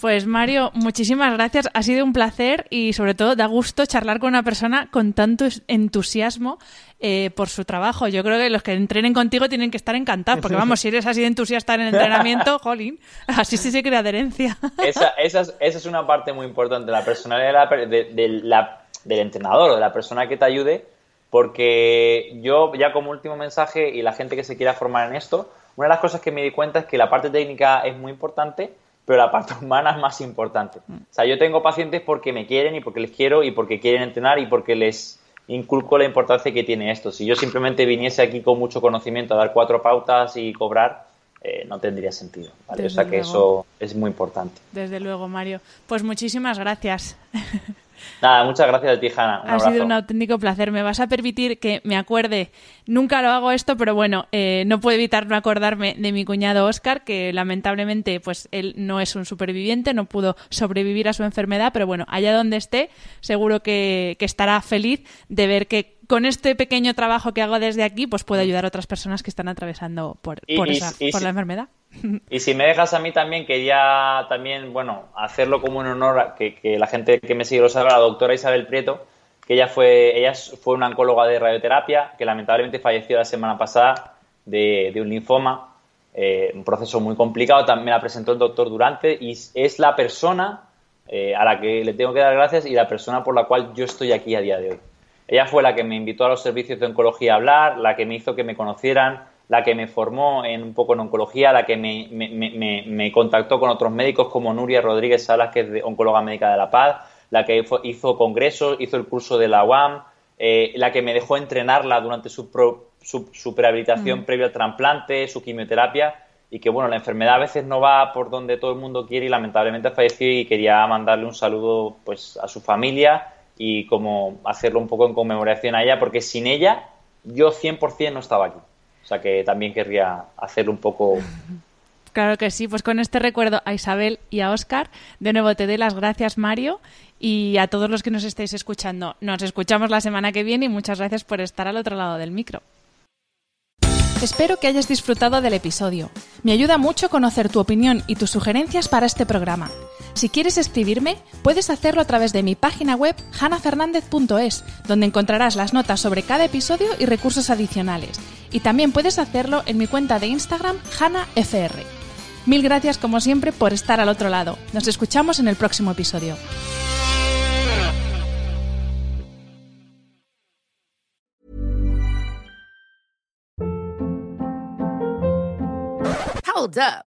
Pues Mario, muchísimas gracias. Ha sido un placer y sobre todo da gusto charlar con una persona con tanto entusiasmo eh, por su trabajo. Yo creo que los que entrenen contigo tienen que estar encantados, porque vamos, si eres así de entusiasta en el entrenamiento, jolín, así sí se crea adherencia. Esa, esa, es, esa es una parte muy importante, la personalidad de la, del entrenador o de la persona que te ayude, porque yo ya como último mensaje y la gente que se quiera formar en esto, una de las cosas que me di cuenta es que la parte técnica es muy importante, pero la parte humana es más importante. O sea, yo tengo pacientes porque me quieren y porque les quiero y porque quieren entrenar y porque les inculco la importancia que tiene esto. Si yo simplemente viniese aquí con mucho conocimiento a dar cuatro pautas y cobrar, eh, no tendría sentido. O sea que eso es muy importante. Desde luego, Mario. Pues muchísimas gracias. Nada, muchas gracias a ti, Hanna. ha sido un auténtico placer. Me vas a permitir que me acuerde, nunca lo hago esto, pero bueno, eh, no puedo evitar no acordarme de mi cuñado Oscar, que lamentablemente pues él no es un superviviente, no pudo sobrevivir a su enfermedad, pero bueno, allá donde esté, seguro que, que estará feliz de ver que con este pequeño trabajo que hago desde aquí, pues puedo ayudar a otras personas que están atravesando por, por, esa, por la enfermedad. Y si me dejas a mí también, quería también, bueno, hacerlo como un honor, que, que la gente que me sigue lo sabe, la doctora Isabel Prieto, que ella fue, ella fue una oncóloga de radioterapia, que lamentablemente falleció la semana pasada de, de un linfoma, eh, un proceso muy complicado, también la presentó el doctor Durante, y es la persona eh, a la que le tengo que dar gracias y la persona por la cual yo estoy aquí a día de hoy. Ella fue la que me invitó a los servicios de oncología a hablar, la que me hizo que me conocieran, la que me formó en un poco en oncología, la que me, contactó con otros médicos como Nuria Rodríguez Salas, que es de oncóloga médica de La Paz, la que hizo congresos, hizo el curso de la UAM, eh, la que me dejó entrenarla durante su, su, prehabilitación mm. previo al trasplante, su quimioterapia, y que bueno, la enfermedad a veces no va por donde todo el mundo quiere y lamentablemente falleció y quería mandarle un saludo pues a su familia y como hacerlo un poco en conmemoración a ella, porque sin ella yo 100% no estaba aquí. O sea que también querría hacerlo un poco... Claro que sí, pues con este recuerdo a Isabel y a Oscar, de nuevo te doy las gracias Mario y a todos los que nos estéis escuchando. Nos escuchamos la semana que viene y muchas gracias por estar al otro lado del micro. Espero que hayas disfrutado del episodio. Me ayuda mucho conocer tu opinión y tus sugerencias para este programa. Si quieres escribirme, puedes hacerlo a través de mi página web hanafernandez.es, donde encontrarás las notas sobre cada episodio y recursos adicionales. Y también puedes hacerlo en mi cuenta de Instagram hanafr. Mil gracias como siempre por estar al otro lado. Nos escuchamos en el próximo episodio. Hold up.